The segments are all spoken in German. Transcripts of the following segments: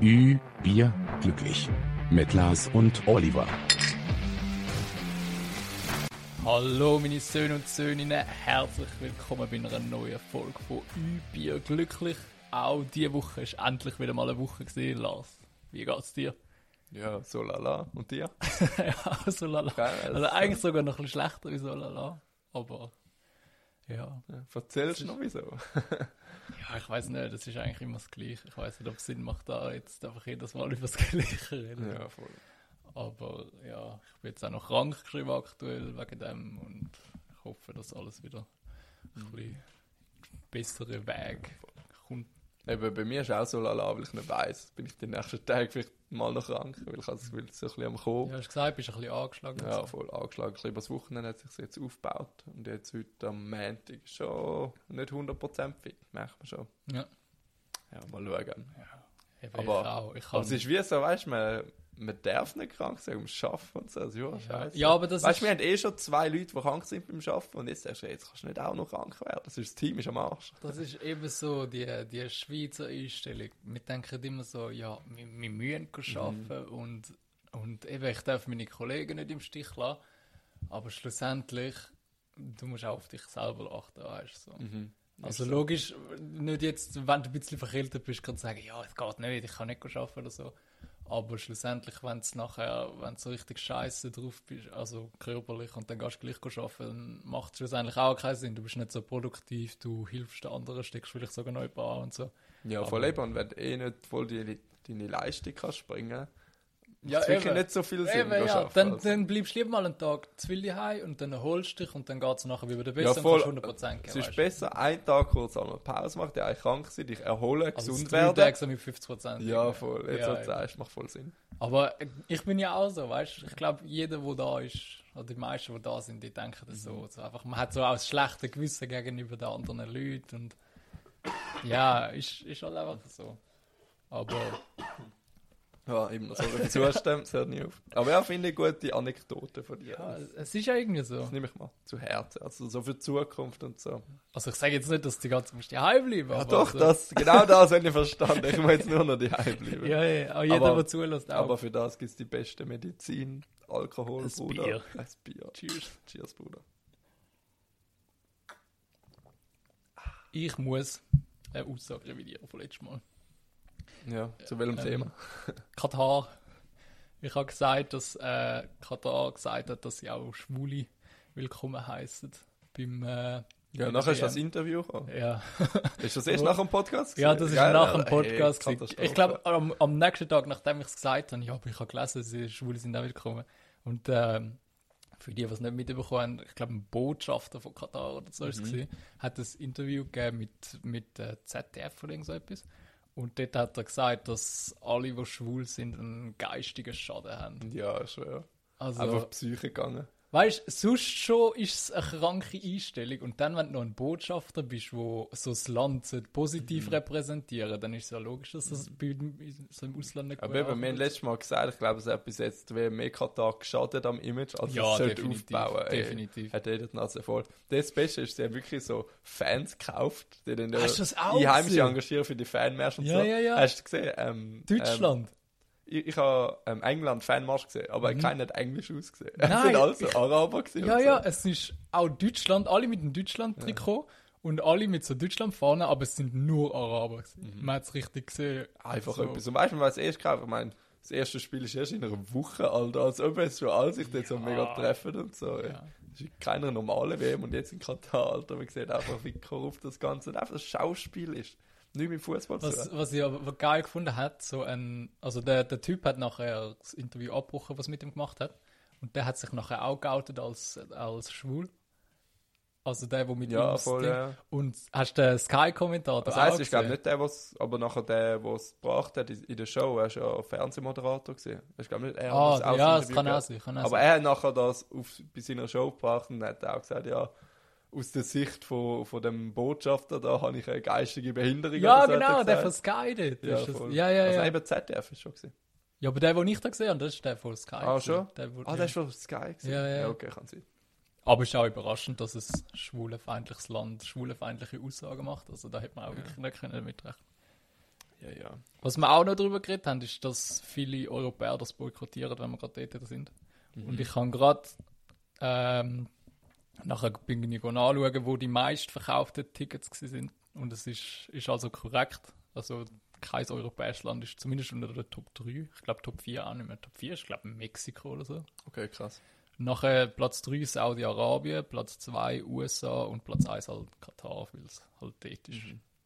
Ü, Bier, glücklich. Mit Lars und Oliver. Hallo meine Söhne und Söhninnen, herzlich willkommen bei einer neuen Folge von Ü, Bier, glücklich. Auch diese Woche ist endlich wieder mal eine Woche gesehen, Lars. Wie geht's dir? Ja, so lala. Und dir? ja, so lala. Geil, Also eigentlich sogar noch ein bisschen schlechter wie so lala. Aber ja. Ja, Erzählst du noch wieso? Ja, ich weiß nicht, das ist eigentlich immer das Gleiche. Ich weiß nicht, ob es Sinn macht, da jetzt einfach jedes Mal über das Gleiche reden. ja, voll. Aber ja, ich bin jetzt auch noch krank geschrieben aktuell wegen dem und ich hoffe, dass alles wieder ein bisschen bessere Weg kommt. Eben, bei mir ist auch so lala, weil ich nicht weiss, bin ich die nächsten Tage vielleicht mal noch krank, weil ich das Gefühl, es ist so ein bisschen am Kommen. Ja, hast gesagt, bist ein bisschen angeschlagen. Ja, voll angeschlagen. Ein bisschen über das Wochenende hat sich jetzt aufgebaut. Und jetzt heute am Montag schon nicht 100% fit, merkt man schon. Ja. Ja, mal schauen. Eben, Aber- ich auch. Ich Aber kann, es ist wie so, weißt du, man, man darf nicht krank sein, ums Arbeiten und so. Also, ja, scheiße. ja, aber das Weißt ist... du, wir haben eh schon zwei Leute, die krank sind beim Arbeiten und jetzt sagst du, jetzt kannst du nicht auch noch krank werden. Das, ist, das Team ist am Arsch. Das ist eben so die, die Schweizer Einstellung. Wir denken immer so, ja, wir, wir müssen arbeiten und, und eben, ich darf meine Kollegen nicht im Stich lassen. Aber schlussendlich, du musst auch auf dich selber achten, weißt du. So. Also Ist so. logisch, nicht jetzt, wenn du ein bisschen verkältet bist, kannst du sagen, ja, es geht nicht, ich kann nicht arbeiten oder so. Aber schlussendlich, wenn du nachher, wenn du so richtig scheiße drauf bist, also körperlich, und dann gehst du gleich arbeiten, dann macht es schlussendlich auch keinen Sinn. Du bist nicht so produktiv, du hilfst den anderen, steckst vielleicht sogar neu an und so. Ja, voll eben. Und wenn du eh nicht voll die, deine Leistung kannst bringen, Ja, wirklich eben. nicht so viel Sinn. Eben, ja, dann, Also, dann bleibst du lieber mal einen Tag zu viel daheim und dann erholst du dich und dann geht es nachher wieder besser ja, und voll. kannst 100% geben. Es ist weißt besser, einen Tag kurz einmal Pause machen, eigentlich krank sein, dich erholen, also gesund werden. Tage so mit 50%. Ja, voll. Jetzt, Ja, ja. sagst, macht voll Sinn. Aber ich bin ja auch so, weißt du? Ich glaube, jeder, der da ist, oder die meisten, die da sind, die denken das Mhm. so. so einfach, man hat so auch das schlechte Gewissen gegenüber den anderen Leuten und ja, ist, ist halt einfach so. Aber Ja, immer so ein Zustand, das hört nie auf. Aber ja, finde ich gute Anekdote von dir. ja, Das, es ist ja irgendwie so. das nehme ich mal zu Herzen. Also so für die Zukunft und so. Also ich sage jetzt nicht, dass die ganze Zeit daheim bleiben. Ja, doch, so. das, genau das habe ich verstanden. Ich muss jetzt nur noch die bleiben. Ja, ja, auch jeder, Aber- der zulässt, auch. Aber für das gibt es die beste Medizin. Alkohol, Ein Bruder. Bier. Ein Bier. Cheers. Cheers, Bruder. Ich muss eine Aussage revidieren von letztem Mal. Ja, zu welchem Ähm, Thema? Katar. Ich habe gesagt, dass äh, Katar gesagt hat, dass sie auch Schwule willkommen heißen beim äh, Ja, nachher ist das. Interview gekommen. Ja, Ist das erst nach dem Podcast? ja das ist Geil, nach dem. Podcast. Katastrophe. ich glaube, am, am nächsten Tag, nachdem ich es gesagt habe, ja, aber ich habe gelesen, sie Schwule sind auch willkommen. Und ähm, für die, die es nicht mitbekommen haben, ich glaube, ein Botschafter von Katar oder so Mhm. ist es gewesen, hat ein Interview gegeben mit, mit äh, ZDF oder irgend so etwas. Und dort hat er gesagt, dass alle, die schwul sind, einen geistigen Schaden haben. Ja, ja. Also, Einfach Psyche gegangen. Weißt du, sonst schon ist es eine kranke Einstellung. Und dann, wenn du noch ein Botschafter bist, wo so das Land positiv Mhm. repräsentieren dann ist es ja logisch, dass das bei, so im Ausland nicht Aber gut eben, wir haben letztes Mal gesagt, ich glaube, es hat bis jetzt wie mehr Katar geschadet am Image, als Ja, es sollte definitiv, aufbauen. Definitiv. Hat jeder die Nase voll. Das Beste ist, sie haben wirklich so Fans gekauft, die dann Hast du das auch Einheimische engagieren für die Fanmärsche und Ja, so. ja, ja. Hast du gesehen? Ähm, Deutschland. Ähm, ich ich habe ähm, England Fanmarsch gesehen, aber keiner hat Englisch ausgesehen. Mhm. Nein, es sind also ich- Araber gewesen ja, und ja, so. es ist auch Deutschland, alle mit dem Deutschland-Trikot und alle mit so Deutschland-Fahnen, aber es sind nur Araber. gewesen. Man hat es richtig gesehen. Einfach So. etwas. Und weißt du, was erst gekauft? Ich meine, das erste Spiel ist erst in einer Woche, Alter, als ob es schon alle sich dort so mega treffen und so. Ja. Ja. Das ist keine normale WM und jetzt in Katar, Alter, man sieht einfach, wie korrupt das Ganze und einfach das Schauspiel ist. Nicht mit Fußball Was, was ich aber geil gefunden hat, so ein, also der, der Typ hat nachher das Interview abgebrochen, was mit ihm gemacht hat. Und der hat sich nachher auch geoutet als, als schwul. Also der, der mit Ja, ihm voll, ja. Und hast du den Sky-Kommentator Das heisst, ich glaube nicht der, was, aber nachher der, der es gebracht hat in der Show, er war ja Fernsehmoderator gewesen. Ich glaube nicht er, Ah, was auch ja, das das kann auch sein, kann Aber sein. er hat nachher das auf, bei seiner Show gebracht und hat auch gesagt, ja, aus der Sicht von, von dem Botschafter, da habe ich eine geistige Behinderung. Ja, so, genau, der von Sky dort. Ja, voll. ja, ja. Also ja. eben ZDF ist schon gewesen. ja, aber der, den ich da gesehen habe, das ist der von Sky. Ah, schon? Der, wo- Ah, der ist auf Sky gewesen. Ja, ja. okay, kann sein. Aber es ist auch überraschend, dass es schwulenfeindliches Land schwulenfeindliche Aussagen macht. Also da hätte man auch wirklich nicht können mitrechnen Ja, ja. Was wir auch noch darüber geredet haben, ist, dass viele Europäer das boykottieren, wenn wir gerade dort sind. Und ich kann gerade ähm, nachher bin ich anschauen, wo die meistverkauften Tickets sind. Und es ist, ist also korrekt. Also kein europäisches Land ist zumindest unter der Top 3. Ich glaube Top 4 auch nicht mehr. Top 4 ist, glaube Mexiko oder so. Okay, krass. Nachher Platz 3 Saudi-Arabien, Platz 2 USA und Platz 1 halt Katar, weil es halt dort ist.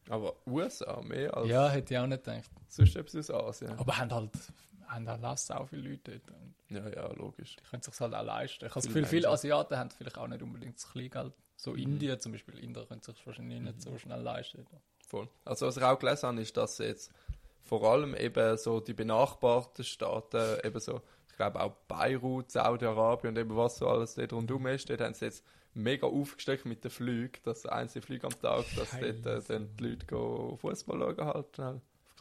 Aber USA mehr als Ja, hätte ich auch nicht gedacht. sonst etwas aus Asien. Aber haben halt, haben auch sau viele Leute dort. Und Ja, ja, logisch. die können sich halt auch leisten. Ich habe das Viele Gefühl, viele. Asiaten haben vielleicht auch nicht unbedingt das Kleingeld. So Mhm. Indien zum Beispiel, Inder können sich wahrscheinlich nicht so schnell leisten. Voll. Also was ich auch gelesen habe, ist, dass jetzt vor allem eben so die benachbarten Staaten, eben so, ich glaube auch Beirut, Saudi-Arabien und eben was so alles dort rundum ist, dort haben sie jetzt mega aufgesteckt mit den Flügen, dass einzelne Flüge am Tag, dass dort äh, dann die Leute Fußball schauen halt,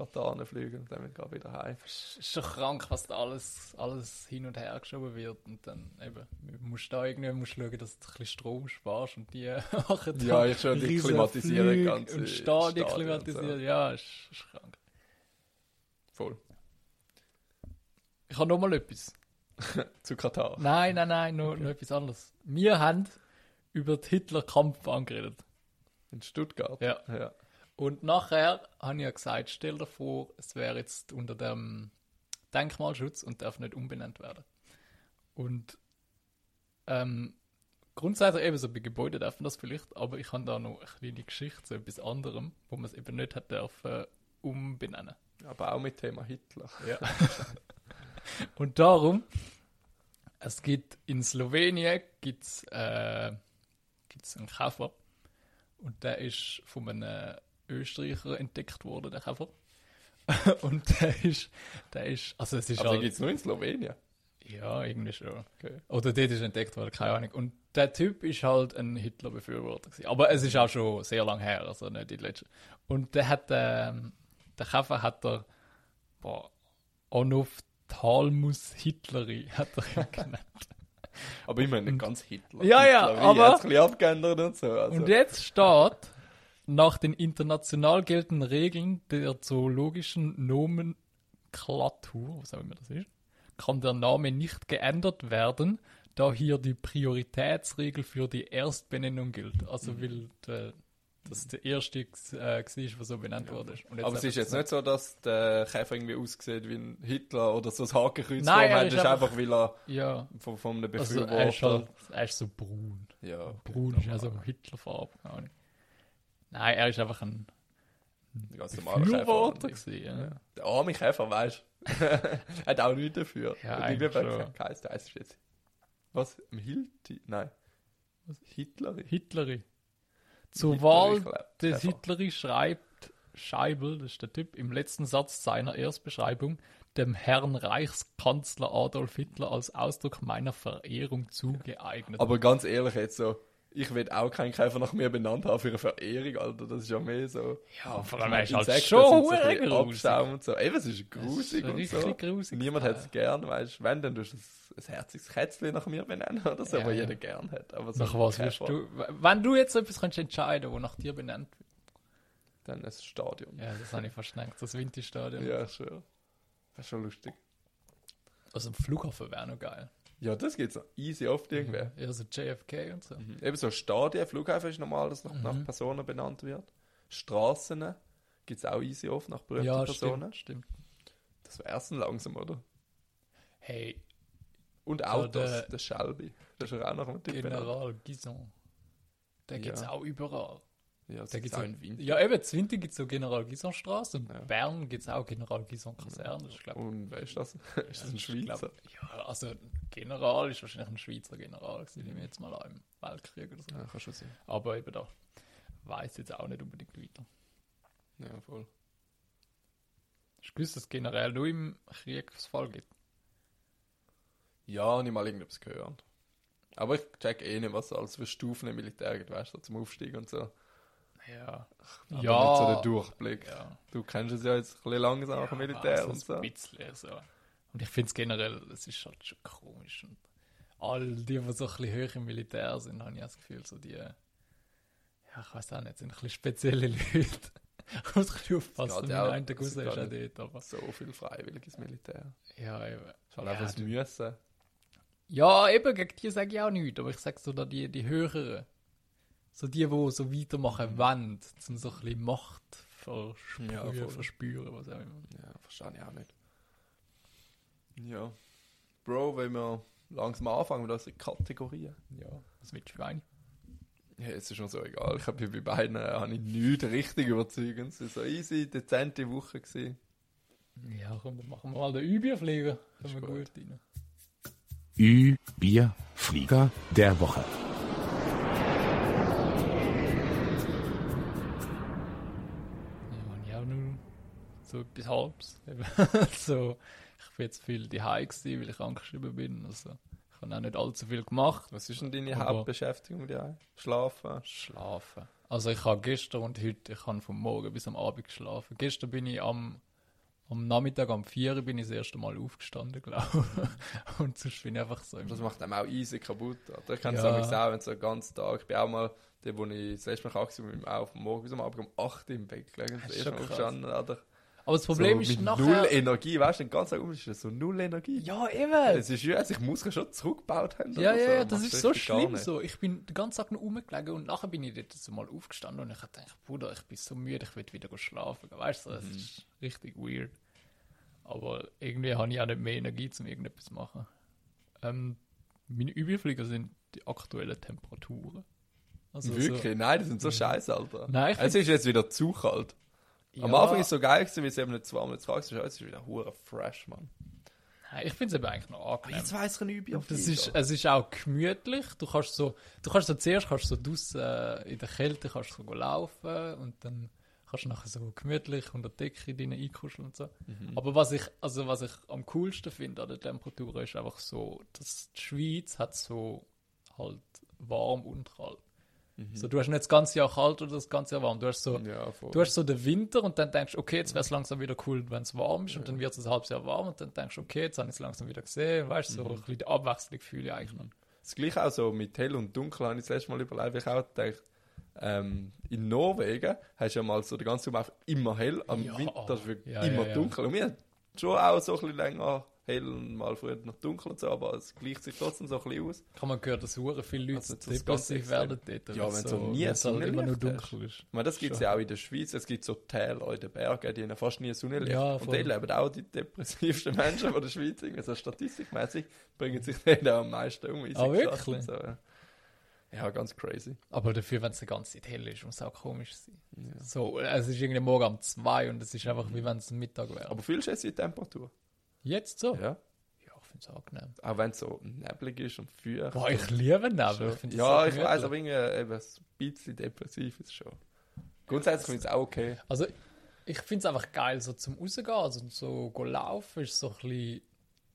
Katar fliegen und dann gerade wieder heim. Es ist schon krank, was da alles, alles hin und her geschoben wird. Und dann eben, du musst da irgendwie musst schauen, dass du ein bisschen Strom sparst und die machen da Ja, ich schon die klimatisieren Flüge ganze Und Stadien klimatisieren, so. ja, ist, ist krank. Voll. Ich habe noch mal etwas. Zu Katar. Nein, nein, nein, noch, noch etwas anderes. Wir haben über die Hitler-Kampfbahn geredet. In Stuttgart. Ja. ja. Und nachher habe ich ja gesagt, stell dir vor, es wäre jetzt unter dem Denkmalschutz und darf nicht umbenannt werden. Und ähm, grundsätzlich eben so bei Gebäuden darf man das vielleicht, aber ich habe da noch eine kleine Geschichte zu etwas anderem, wo man es eben nicht hat dürfen umbenennen. Aber auch mit Thema Hitler. Ja. und darum, es gibt in Slowenien gibt's, äh, gibt's einen Käfer und der ist von einem Österreicher entdeckt worden, der Käfer. und der ist, der ist, also es ist Aber den halt, gibt es nur in Slowenien. ja, irgendwie schon. Okay. Oder dort ist entdeckt worden, keine Ahnung. Und der Typ ist halt ein Hitler-Befürworter gewesen. Aber es ist auch schon sehr lang her, also nicht die letzte. Und der hat, ähm, der Käfer hat er, boah, Onophthalmus Hitleri hat er ihn genannt. Aber immer nicht ganz Hitler. Ja, ja, Hitler, aber- er ein bisschen abgeändert und so. Also. Und jetzt steht, nach den international geltenden Regeln der zoologischen Nomenklatur, was auch immer das ist, kann der Name nicht geändert werden, da hier die Prioritätsregel für die Erstbenennung gilt. Also Mhm. weil der, das der erste äh, war, was so benannt wurde. Und aber es ist jetzt nicht so, dass der Käfer irgendwie aussieht wie ein Hitler oder so ein Hakenkreuz Nein, er ist einfach- einfach, weil er Ja, von, von einem also Befürworter... er ist, halt, er ist so braun. ja, okay, Braun ist also Hitlerfarbe. Nein, er ist einfach ein ganz normaler Befürworter. Ja. Der arme Käfer, weißt du? hat auch nichts dafür. Ja, Und eigentlich schon. heisst der heisst jetzt... Was? Hilti? Nein. Was? Hitleri? Hitleri. Zur Hitleri, Wahl glaub, des. Hitleri schreibt Scheibel, das ist der Typ, im letzten Satz seiner Erstbeschreibung dem Herrn Reichskanzler Adolf Hitler als Ausdruck meiner Verehrung zugeeignet. Aber ganz ehrlich jetzt so, ich will auch keinen Käfer nach mir benannt haben für eine Verehrung, Alter. Das ist ja mehr so... ja, vor allem ist halt schon so. Abschaum und so. Eben, es ist grusig und ist so. grusig. Niemand hat es gern, weißt du. Wenn, dann tust du ein, ein herziges Kätzchen nach mir benennen oder so, Ja, was ja. jeder gern hat. Aber so Nach was wirst du, wenn du jetzt etwas könntest entscheiden, wo nach dir benannt wird? Dann ein Stadion. Ja, das habe ich verschnackt, das Winterstadion. Ja, schon. Das ist schon lustig. Also ein Flughafen wäre noch geil. Ja, das geht's noch easy oft irgendwer. Ja, so JFK und so. Mhm. Eben so Stadien, Flughafen ist normal, dass nach, Mhm. nach Personen benannt wird. Straßen gibt es auch easy oft nach berühmten Ja, Personen. stimmt, stimmt. Das wäre erst langsam, oder? Hey, Und Autos, der- der, Shelby. Das ist auch noch ein Typ. General Gison. Der Ja. gibt's auch überall. Ja, Da gibt's auch in Winter. ja, eben, in Winter gibt es so General Gison Straße und Ja. Bern gibt es auch General Gison Kaserne. Glaub, Und wer ist das? ist das ein Schweizer? glaub, ja, also General ist wahrscheinlich ein Schweizer General, gewesen, nehme ich jetzt mal an, im Weltkrieg oder so. Ja, kann schon sein. Aber eben da weiß jetzt auch nicht unbedingt weiter. Ja, voll. Hast du gewusst, dass es generell nur im Kriegsfall gibt? Ja, ich mal irgendetwas gehört. Aber ich check eh nicht, was es alles für Stufen im Militär gibt, weißt du, zum Aufstieg und so. Ja. Aber ja. nicht so der Durchblick. ja. Du kennst es ja jetzt ein bisschen langsam auch im Militär also und so. Ein bisschen so. Und ich finde es generell, es ist halt schon komisch. Und all die, die so ein bisschen hoch im Militär sind, habe ich das Gefühl, so die, ja, ich weiß auch nicht, sind ein bisschen spezielle Leute. muss ein bisschen aufpassen, mein ja auch- es ist auch dort, aber... So viel freiwilliges Militär. Ja, eben. Ist halt Ja, einfach das Müssen. Ja, eben, gegen die sage ich auch nichts, aber ich sage so da die, die höheren. So die, die so weitermachen wollen, zum so ein bisschen Macht versprühen, Ja, voll. verspüren, was auch immer. Ja, verstehe ich auch nicht. Ja. Bro, wenn wir langsam anfangen mit unseren Kategorien. Ja, was willst du für eine? Ja, es ist schon so egal. Ich habe bei beiden äh, habe ich nichts richtig überzeugend. Es war so easy, dezente Woche. Gewesen. Ja, komm, dann machen wir mal den Übierflieger. Ist Kommen wir gut. rein. Ü, Bier, Flieger der Woche. Ja, und ich auch nur so etwas Halbes. So, ich bin jetzt viel daheim gewesen, weil ich angeschrieben bin. Also, ich habe auch nicht allzu viel gemacht. Was ist denn deine Aber- Hauptbeschäftigung mit dir? Schlafen? Schlafen. Also ich habe gestern und heute, ich habe vom Morgen bis am Abend geschlafen. Gestern bin ich am, am Nachmittag, am 4 Uhr bin ich das erste Mal aufgestanden, glaube ich. Und sonst bin ich einfach so Das macht einem auch easy kaputt. Alter. Ich kenne es Ja. auch, wenn so einen ganzen Tag. Ich bin auch mal, der, wo ich das letzte Mal krank war, bin ich auch vom Morgen bis am Abend um 8 Uhr im Bett gelegen. Das Das ist erste schon Mal aufgestanden, Alter. Aber das Problem so ist mit nachher... null Energie, weißt du, den ganzen Tag um ist das so null Energie. ja, eben. Es ist ja, also ich muss ja schon zurückgebaut haben. Ja, ja, so. ja, das ist so schlimm so. Ich bin den ganzen Tag noch rumgelegen und nachher bin ich dort so mal aufgestanden und ich habe gedacht, Bruder, ich bin so müde, ich will wieder schlafen. Weißt du, das Mhm. ist richtig weird. Aber irgendwie habe ich auch nicht mehr Energie, um irgendetwas zu machen. Ähm, meine Übelflieger sind die aktuellen Temperaturen. Also Wirklich? Nein, die sind so scheiße, Alter. Nein, ich es ist jetzt wieder zu kalt. So, Am ja, Anfang ist es so geil gewesen, weil es eben nicht zu kalt ist. Jetzt ist es wieder hure fresh, Mann. Nein, ich finde es eben eigentlich noch angenehm. Jetzt weiss ich nicht, wie Das ist, es ist auch gemütlich. Du kannst so, du kannst so zuerst kannst so draussen, äh, in der Kälte kannst du so laufen und dann kannst du nachher so gemütlich unter der Decke drin einkuscheln und so. Mhm. Aber was ich, also was ich am coolsten finde an der Temperatur ist einfach so, dass die Schweiz hat so halt warm und kalt. So, du hast nicht das ganze Jahr kalt oder das ganze Jahr warm. Du hast so, Mhm. Ja. Du hast so den Winter und dann denkst du, okay, jetzt wäre es langsam wieder cool, wenn es warm ist. Und dann wird es ein halbes Jahr warm und dann denkst du, okay, jetzt habe ich es langsam wieder gesehen. Weißt du, so Mhm. ein bisschen Abwechslung fühle ich eigentlich. Das gleiche auch so mit hell und dunkel habe ich das letzte Mal überlegt. Ich auch gedacht, ähm, in Norwegen hast du ja mal so den ganzen Sommer immer hell, am Ja, Winter wirklich ja, immer ja, ja. dunkel. Und wir haben schon auch so ein bisschen länger hell und mal früher noch dunkel und so, aber es gleicht sich trotzdem so ein bisschen aus. Habe mal gehört, dass hure viele Leute Also, ganz depressiv werden dort. Ja, wenn so nie weil es halt immer nur dunkel ist. Ich meine, das gibt es ja auch in der Schweiz. Es gibt so Täler in den Bergen, die haben fast nie Sonnenlicht. Ja, und dort leben auch die depressivsten Menschen von der Schweiz. Irgendwie So statistikmäßig bringen sich dort auch am meisten um. Ah, wirklich? So. ja. Ja, ganz crazy. Aber dafür, wenn es die ganze Zeit hell ist, muss es auch komisch sein. So, es ist irgendwie morgen um zwei und es ist einfach wie wenn es Mittag wäre. Aber du jetzt die Temperatur? Jetzt so? Ja. Ja, ich finde es angenehm. Auch wenn es so neblig ist und feucht. Boah, ich liebe Nebel. Ich ja, so ich weiß, aber irgendwie eben ein bisschen depressiv ist schon. Grundsätzlich finde ich es auch okay. Also, ich finde es einfach geil, so zum Rausgehen, also so laufen ist so ein bisschen...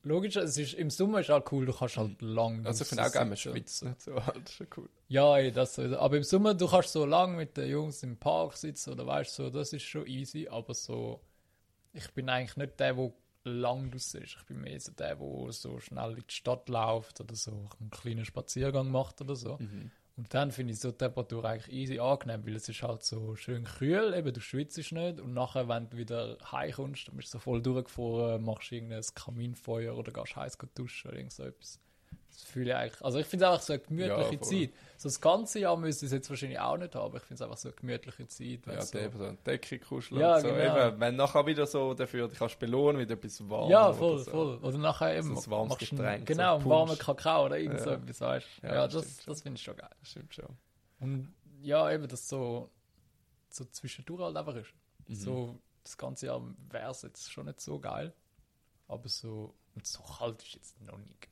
Logisch, es ist, im Sommer ist halt cool, du kannst halt lang Also ich finde auch gerne, nicht so. Ist schon cool. Ja, ey, das sowieso. Aber im Sommer, du kannst so lang mit den Jungs im Park sitzen oder weißt du, so, das ist schon easy, aber so... Ich bin eigentlich nicht der, der lang draussen ist. Ich bin mehr so der, der so schnell in die Stadt läuft oder so einen kleinen Spaziergang macht oder so. Mhm. Und dann finde ich so die Temperatur eigentlich easy angenehm, weil es ist halt so schön kühl, eben du schwitzt nicht und nachher, wenn du wieder heimkommst, dann bist du so voll durchgefahren, machst irgendein Kaminfeuer oder gehst heiß duschen oder irgend so etwas. Das fühle ich eigentlich, also ich finde es einfach so eine gemütliche Ja. Zeit. So das ganze Jahr müsste ich es jetzt wahrscheinlich auch nicht haben, aber ich finde es einfach so eine gemütliche Zeit. Ja, so, so. so eine Decke kuscheln. Ja, und so. genau. Eben, wenn nachher wieder so dafür dich kannst belohnen mit etwas warm. ja, oder voll, so. voll. Oder nachher eben So ein warmes machst du einen- Getränk, genau, so einen warmen. Kakao oder irgend so etwas, weißt. Ja, Ja, das das, finde ich schon geil. Das stimmt schon. Und ja, eben, dass so, so zwischendurch halt einfach ist. Mhm. So, das ganze Jahr wäre es jetzt schon nicht so geil. Aber so, und so kalt ist jetzt noch nicht.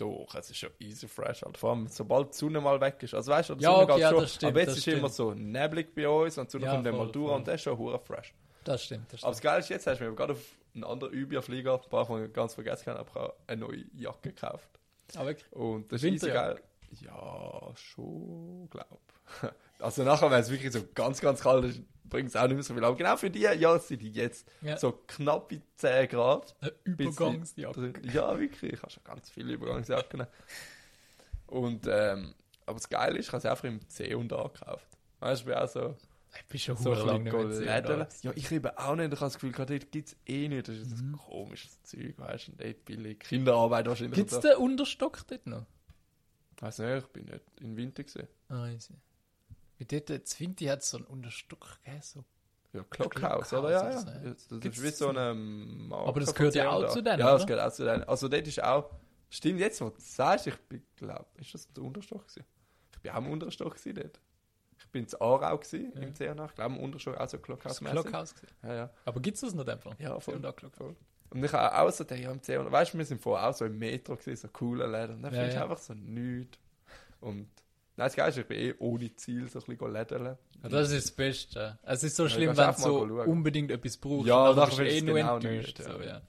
Doch, es ist schon easy fresh. Halt. Vor allem, sobald die Sonne mal weg ist. Also weißt du, die Ja, Sonne okay, geht ja, schon. stimmt, aber jetzt das ist immer stimmt. so neblig bei uns und die Sonne Ja, kommt dann mal durch und das ist schon hure fresh. Das stimmt, das Aber stimmt. das Geile ist, jetzt hast du mir gerade auf einen anderen Überflieger, ein paar von ganz vergessen, aber auch eine neue Jacke gekauft. Aber wirklich, Und das ist easy geil. Ja, schon, glaub. Also nachher, wenn es wirklich so ganz, ganz kalt ist, bringt es auch nicht mehr so viel. Aber genau für die Jahreszeit jetzt Ja. so knappe 10 Grad. eine Übergangsjacke. Ja, wirklich. Ich habe schon ganz viele Übergangsjacken. Und, ähm, aber das Geile ist, ich habe sie einfach im C und A gekauft. Weißt du, bin auch so, Ich bin schon So lange nicht mehr. Ja, ich eben auch nicht. Ich habe das Gefühl, gerade dort gibt es eh nicht. Das ist ein komisches Zeug, weißt du. Dort billig. Kinderarbeit wahrscheinlich. Gibt es den Unterstock dort noch? Nicht, ich bin nicht in Winter gesehen. Ah, ich sehe. Wie dort, in Vinti hat so einen Unterstock gegeben, so. Ja, Clockhouse, Clockhouse oder? Ja, ja. ja. Das ist wie so eine Marke Aber das gehört ja auch zu denen, Ja, das gehört auch zu denen. Also dort ist auch... Stimmt, jetzt, wo du das sagst, ich bin, glaub, ist das der Unterstock gewesen? Ich bin auch im Unterstock gewesen dort. Ich bin in Aarau gewesen, Ja. im C&A. Ich glaube, im Unterstock auch so Das Clockhouse Clockhouse gewesen. Ja, ja. Aber gibt es das noch einfach? Ja, voll. Und auch Clockhouse. Und ich habe auch so ja, im C&A, weißt du, wir sind vorher auch so im Metro gewesen, so coole Läden. Und dann Ja, findest du ja. einfach so nichts. Und... Nein, das Geilste ist, ich bin eh ohne Ziel so ein bisschen lädeln. Ja, das ist das Beste. Es ist so Ja, schlimm, kannst wenn du so unbedingt etwas brauchst. Ja, und dann bist du eh nur genau enttäuscht. nicht, So, ja. ja.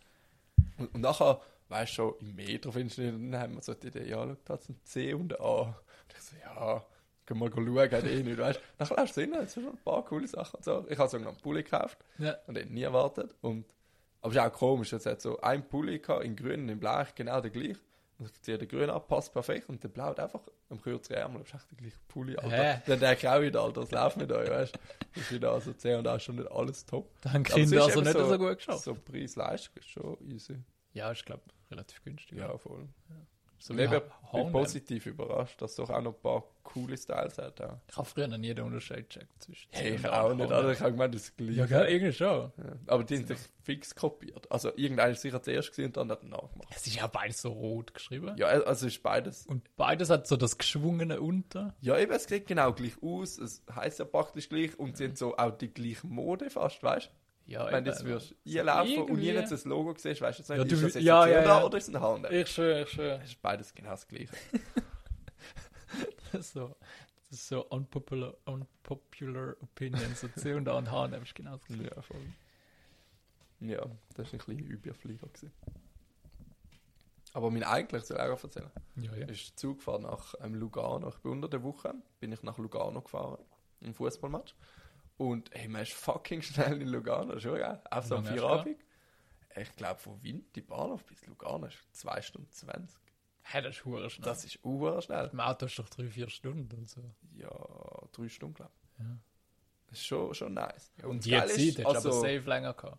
Und, und nachher, weißt du schon, im Metro findest du nicht, und dann haben wir so die Idee, ja, schau, da hat ein C und ein A. Und ich so, ja, gehen wir schauen, hat eh nicht, weißt du. Nachher lässt du rein, jetzt sind schon ein paar coole Sachen und so. Ich habe sogar noch einen Pulli gekauft Ja. und den nie erwartet. Und, aber es ist auch komisch, es hat so einen Pulli gehabt, in grün und in blau, genau der gleiche. Und ich ziehe den grün ab, passt perfekt, und der blau hat einfach am kürzeren Ärmel, das ist echt der gleiche Pulli, Alter. Hä? Dann denke ich auch wieder, Alter, das läuft mit euch, weißt du. Das ist wieder also C und A schon nicht alles top. Da haben Aber es Kinder ist also nicht so, gut geschafft. So Preis-Leistung ist schon easy. Ja, ich glaube, relativ günstig. Ja, voll. So ich bin H&M. positiv überrascht, dass es doch auch noch ein paar coole Styles hat. Ja. Ich habe früher noch nie den Unterschied gecheckt zwischen Hey, ich auch nicht, also ich habe gemeint, das ist gleich. Ja, gell, irgendwie schon. Ja. Aber die sind sich fix kopiert. Also irgendeiner ist sicher zuerst gesehen und dann hat er nachgemacht. Es ist ja beides so rot geschrieben. Ja, also ist beides. Und beides hat so das geschwungene Unter. Ja, eben, es sieht genau gleich aus, es heisst ja praktisch gleich und sie haben so auch die gleiche Mode fast, weißt du? Ja, Wenn du jetzt würdest einlaufen und nie das Logo siehst, weißt du nicht, Ja, ist du- das jetzt ja, ein ja, ja. oder ist es ein H&M? Ich schwöre, ich schwöre. Es ist beides genau das gleiche. so, das ist so unpopular, unpopular opinion. So C und A und H&M ist genau das gleiche. Ja, voll. Ja, das war ein bisschen Überflieger. Gewesen. Aber mein eigentlich, soll ich auch erzählen, Ja, ja. ist Zugfahrt nach ähm, Lugano. Ich bin unter der Woche, bin ich nach Lugano gefahren, im Fußballmatch. Und hey, man ist fucking schnell in Lugano, schon geil. Auch so du Vierabend. Ich glaube, von Vinti Bahnhof bis Lugano ist 2 Stunden 20. Hä, das ist hure schnell. Das ist uhr schnell. Im Auto ist doch drei, vier Stunden und so. Ja, drei Stunden, glaube ich. Ja. Das ist schon, schon nice. Und das die Zeit ist, also- aber safe länger gehabt.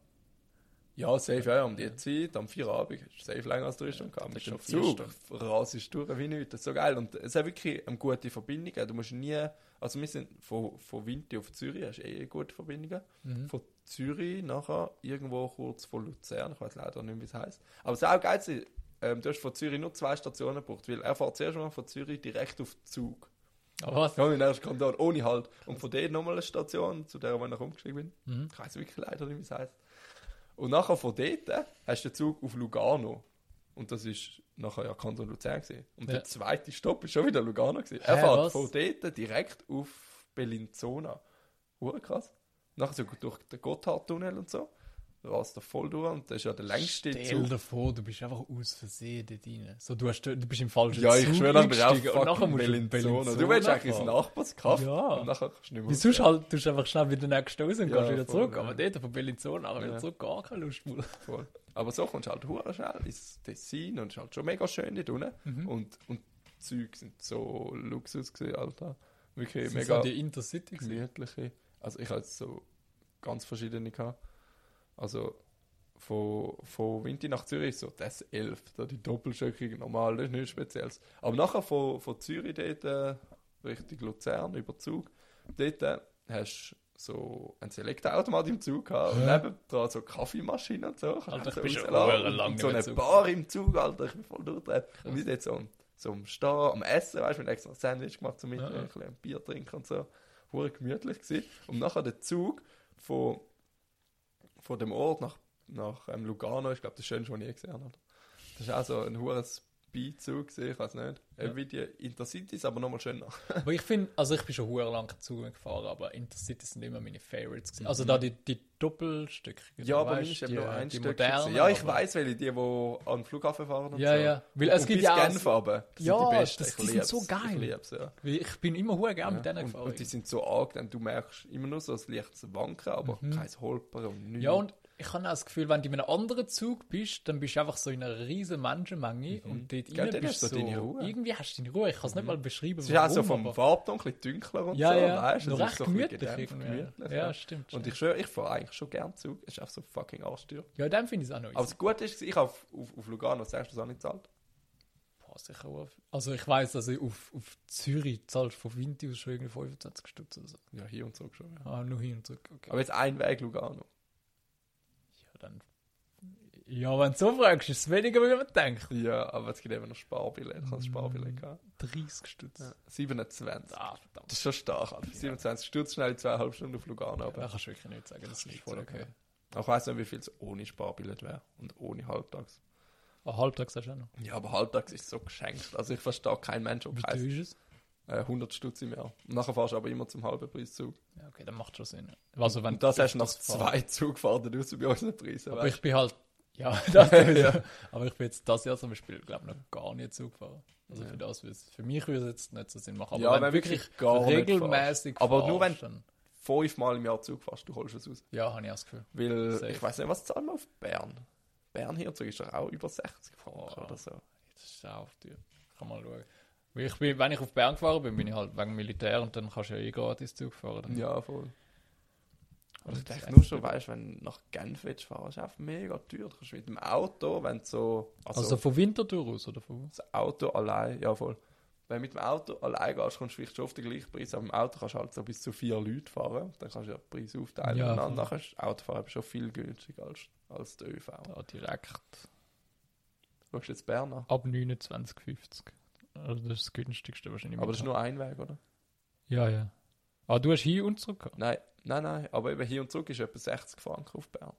Ja, safe, ja, ja, um die Zeit, am Feierabend, hast du safe länger als drei Stunden gehabt. Mit dem ist Zug rasest du durch wie nichts, das ist so geil. Und es hat wirklich eine gute Verbindung, du musst nie, also wir sind von, von Winti auf Zürich, hast eh gute Verbindungen. Mhm. Von Zürich nachher irgendwo kurz vor Luzern, ich weiß leider nicht, wie es heisst. Aber es ist auch geil, ähm, du hast von Zürich nur zwei Stationen gebraucht, weil er fährt zuerst mal von Zürich direkt auf den Zug. Aber was? Ja, mein erster Kandidat, ohne Halt. Und von dort nochmal eine Station, zu der wo ich noch umgestiegen bin. Mhm. Ich weiß wirklich leider nicht, wie es heisst. Und nachher von dort äh, hast du den Zug auf Lugano. Und das ist nachher ja Kanton Luzern gewesen. Und Ja. der zweite Stopp ist schon wieder Lugano gewesen. Er Hä, fährt was? von dort direkt auf Bellinzona. Hure krass. Nachher so durch den Gotthardtunnel und so. Rast da voll durch und das ist ja der längste Stell Zug. dir vor, du bist einfach aus Versehen dort rein. So, du, hast, du bist im falschen Ja, ich Zug schwöre, dann bist du auch fucking du Bellinzona. Du willst eigentlich ins. Nachbarskaff Ja. und nachher kannst du nicht mehr Wie sonst halt, tust du einfach schnell wieder nächsten raus und Ja, gehst wieder voll, zurück. ja. Aber dort von Bellinzona nachher wieder Ja. zurück, gar keine Lust mehr. Voll. Aber so kommst du halt hure schnell ins Tessin und es ist halt schon mega schön dort unten. Mhm. Und, und die Züge sind so Luxus gewesen, Alter. Wirklich Das mega so die Intercity gemütliche. Also ich hatte so ganz verschiedene gehabt. Also von, von Winti nach Zürich so das 11, da die Doppelstöckige normal, das ist nichts Spezielles. Aber nachher von, von Zürich dort äh, Richtung Luzern über Zug, dort äh, hast du so ein Selektorautomat im Zug gehabt und neben dran so Kaffeemaschine und so. Alter, ich so bin schon rauslassen. hure lang und so eine Zug Bar im Zug, Alter, ich bin voll durchgedreht. Und wir dort so, am- so am Stehen, am Essen, weißt du, wir haben extra ein Sandwich gemacht zum Mittag, Ja, ja. ein bisschen Bier trinken und so. Hure gemütlich gewesen. Und nachher der Zug von, von dem Ort nach, nach ähm, Lugano, ich glaube, das schönste, was ich je gesehen habe. Das ist auch so ein hohes Speed-Zug, gewesen, ich weiß nicht. Ja. Wie die Intercities, aber nochmal schöner. Aber ich finde, also ich bin schon hure lang Zug gefahren, aber Intercity sind immer meine Favorites. gewesen. Also da die, die Doppelstücke. Ja, aber weißt, ist eben nur ein die Stück. modernen, gewesen. Ja, ich weiß, welche, die, die an den Flughafen fahren und Ja, so. ja. Weil es und gibt ja Genf aber. Das Ja, sind die besten. das- ich die sind so geil. Ich lieb's, ja. Ich bin immer hure gerne mit Ja, denen und, gefahren. und die sind so arg, denn du merkst immer nur so ein leichtes Wanken, aber Mhm. kein Holpern und nichts. ja, und ich habe auch das Gefühl, wenn du in einem anderen Zug bist, dann bist du einfach so in einer riesen Menschenmenge und dort Gell, rein dann bist hast du du deine Ruhe. Irgendwie hast du deine Ruhe. Ich kann es nicht mal beschreiben, Es ist auch so vom Farbton ein bisschen dunkler und Ja, so, ja, weißt du? noch recht so gemütlich gemütlich, Ja, stimmt, Und stimmt. ich schwöre, ich fahre eigentlich schon gern Zug. Es ist einfach so fucking Arschtür. Ja, dann finde ich es auch noch Aber das Gute ist, ich habe auf, auf, auf Lugano das erste auch nicht gezahlt. Boah, sicher auch. Also ich weiss, dass ich auf, auf Zürich zahlst von Vinti aus schon irgendwie 25 Stutz oder so. Ja, hier und zurück schon. Ja. Ah, nur hin und zurück. Okay. Aber jetzt ein Weg Lugano. Ja, dann... Ja, wenn du so fragst, ist es weniger, wie man denkt. Ja, aber es gibt eben noch Sparbillett. Ich habe ein Sparbillett gehabt. 30 Stutz. Ja. 27. Ah, verdammt. Das ist schon stark. Alter. 27 Stutz schnell zweieinhalb Stunden auf Lugano. Aber Da kannst du wirklich nicht sagen, das ist voll okay. Auch ich weiß nicht, wie viel es ohne Sparbillett wäre. Und ohne Halbtags. Ah, halbtags hast du auch noch. Ja, aber Halbtags ist so geschenkt. Also ich verstehe keinen Mensch, Wie kein teuer ist es? Äh, 100 Stutz im Jahr. Und nachher fährst du aber immer zum halben Preis Zug. Ja, okay, dann macht schon Sinn. Also wenn Und das du hast du nach das fahrst. zwei Zugfahrten raus bei unseren Preisen. Aber weißt ich bin halt... Ja, das. Ja. Aber ich bin jetzt das Jahr zum Beispiel, glaube ich, noch gar nicht Zug gefahren. Also Ja. für das, für mich würde es jetzt nicht so Sinn machen. Aber Ja, wenn, wenn wirklich wirklich regelmäßig Aber nur fahrst, dann... fünfmal im Jahr Zug fährst, du holst es raus. Ja, habe ich auch das Gefühl. Weil Safe. ich weiß nicht, was zahlen wir auf Bern? Bern hier Zug ist doch auch über 60 Franken Oh. oder so. Das ist auch teuer. Kann mal schauen. Ich bin, wenn ich auf Bern gefahren bin, bin ich halt wegen Militär und dann kannst du ja eh gratis Zug fahren. Dann- Ja, voll. Aber ich denke nur schon, weißt du, wenn du nach Genf willst fahren, ist einfach mega teuer. Du kannst mit dem Auto, wenn du so. Also, Also von Winterthur aus oder von wo? das Auto allein, ja voll. Wenn du mit dem Auto allein gehst, kommst du vielleicht schon auf den gleichen Preis. Aber im Auto kannst du halt so bis zu vier Leute fahren. Dann kannst du ja den Preis aufteilen. Ja, und dann nachher ist Autofahren schon viel günstiger als, als der ÖV. Da direkt Schaust du jetzt Bern an? ab 29,50. Also das ist das günstigste wahrscheinlich. Aber das ist nur ein Weg, oder? Ja, ja. Ah, du hast hin und zurück gehabt? Nein, nein, nein. Aber eben hier und zurück ist etwa 60 Franken auf Bern.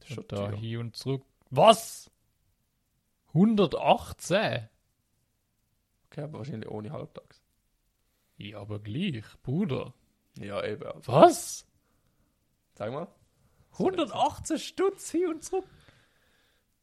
Das ist schon da teuer. hin und zurück. Was? 118? Okay, aber wahrscheinlich ohne Halbtags. Ja, aber gleich, Bruder. Ja, eben. Also. Was? Sag mal. 118 Stutz hin und zurück?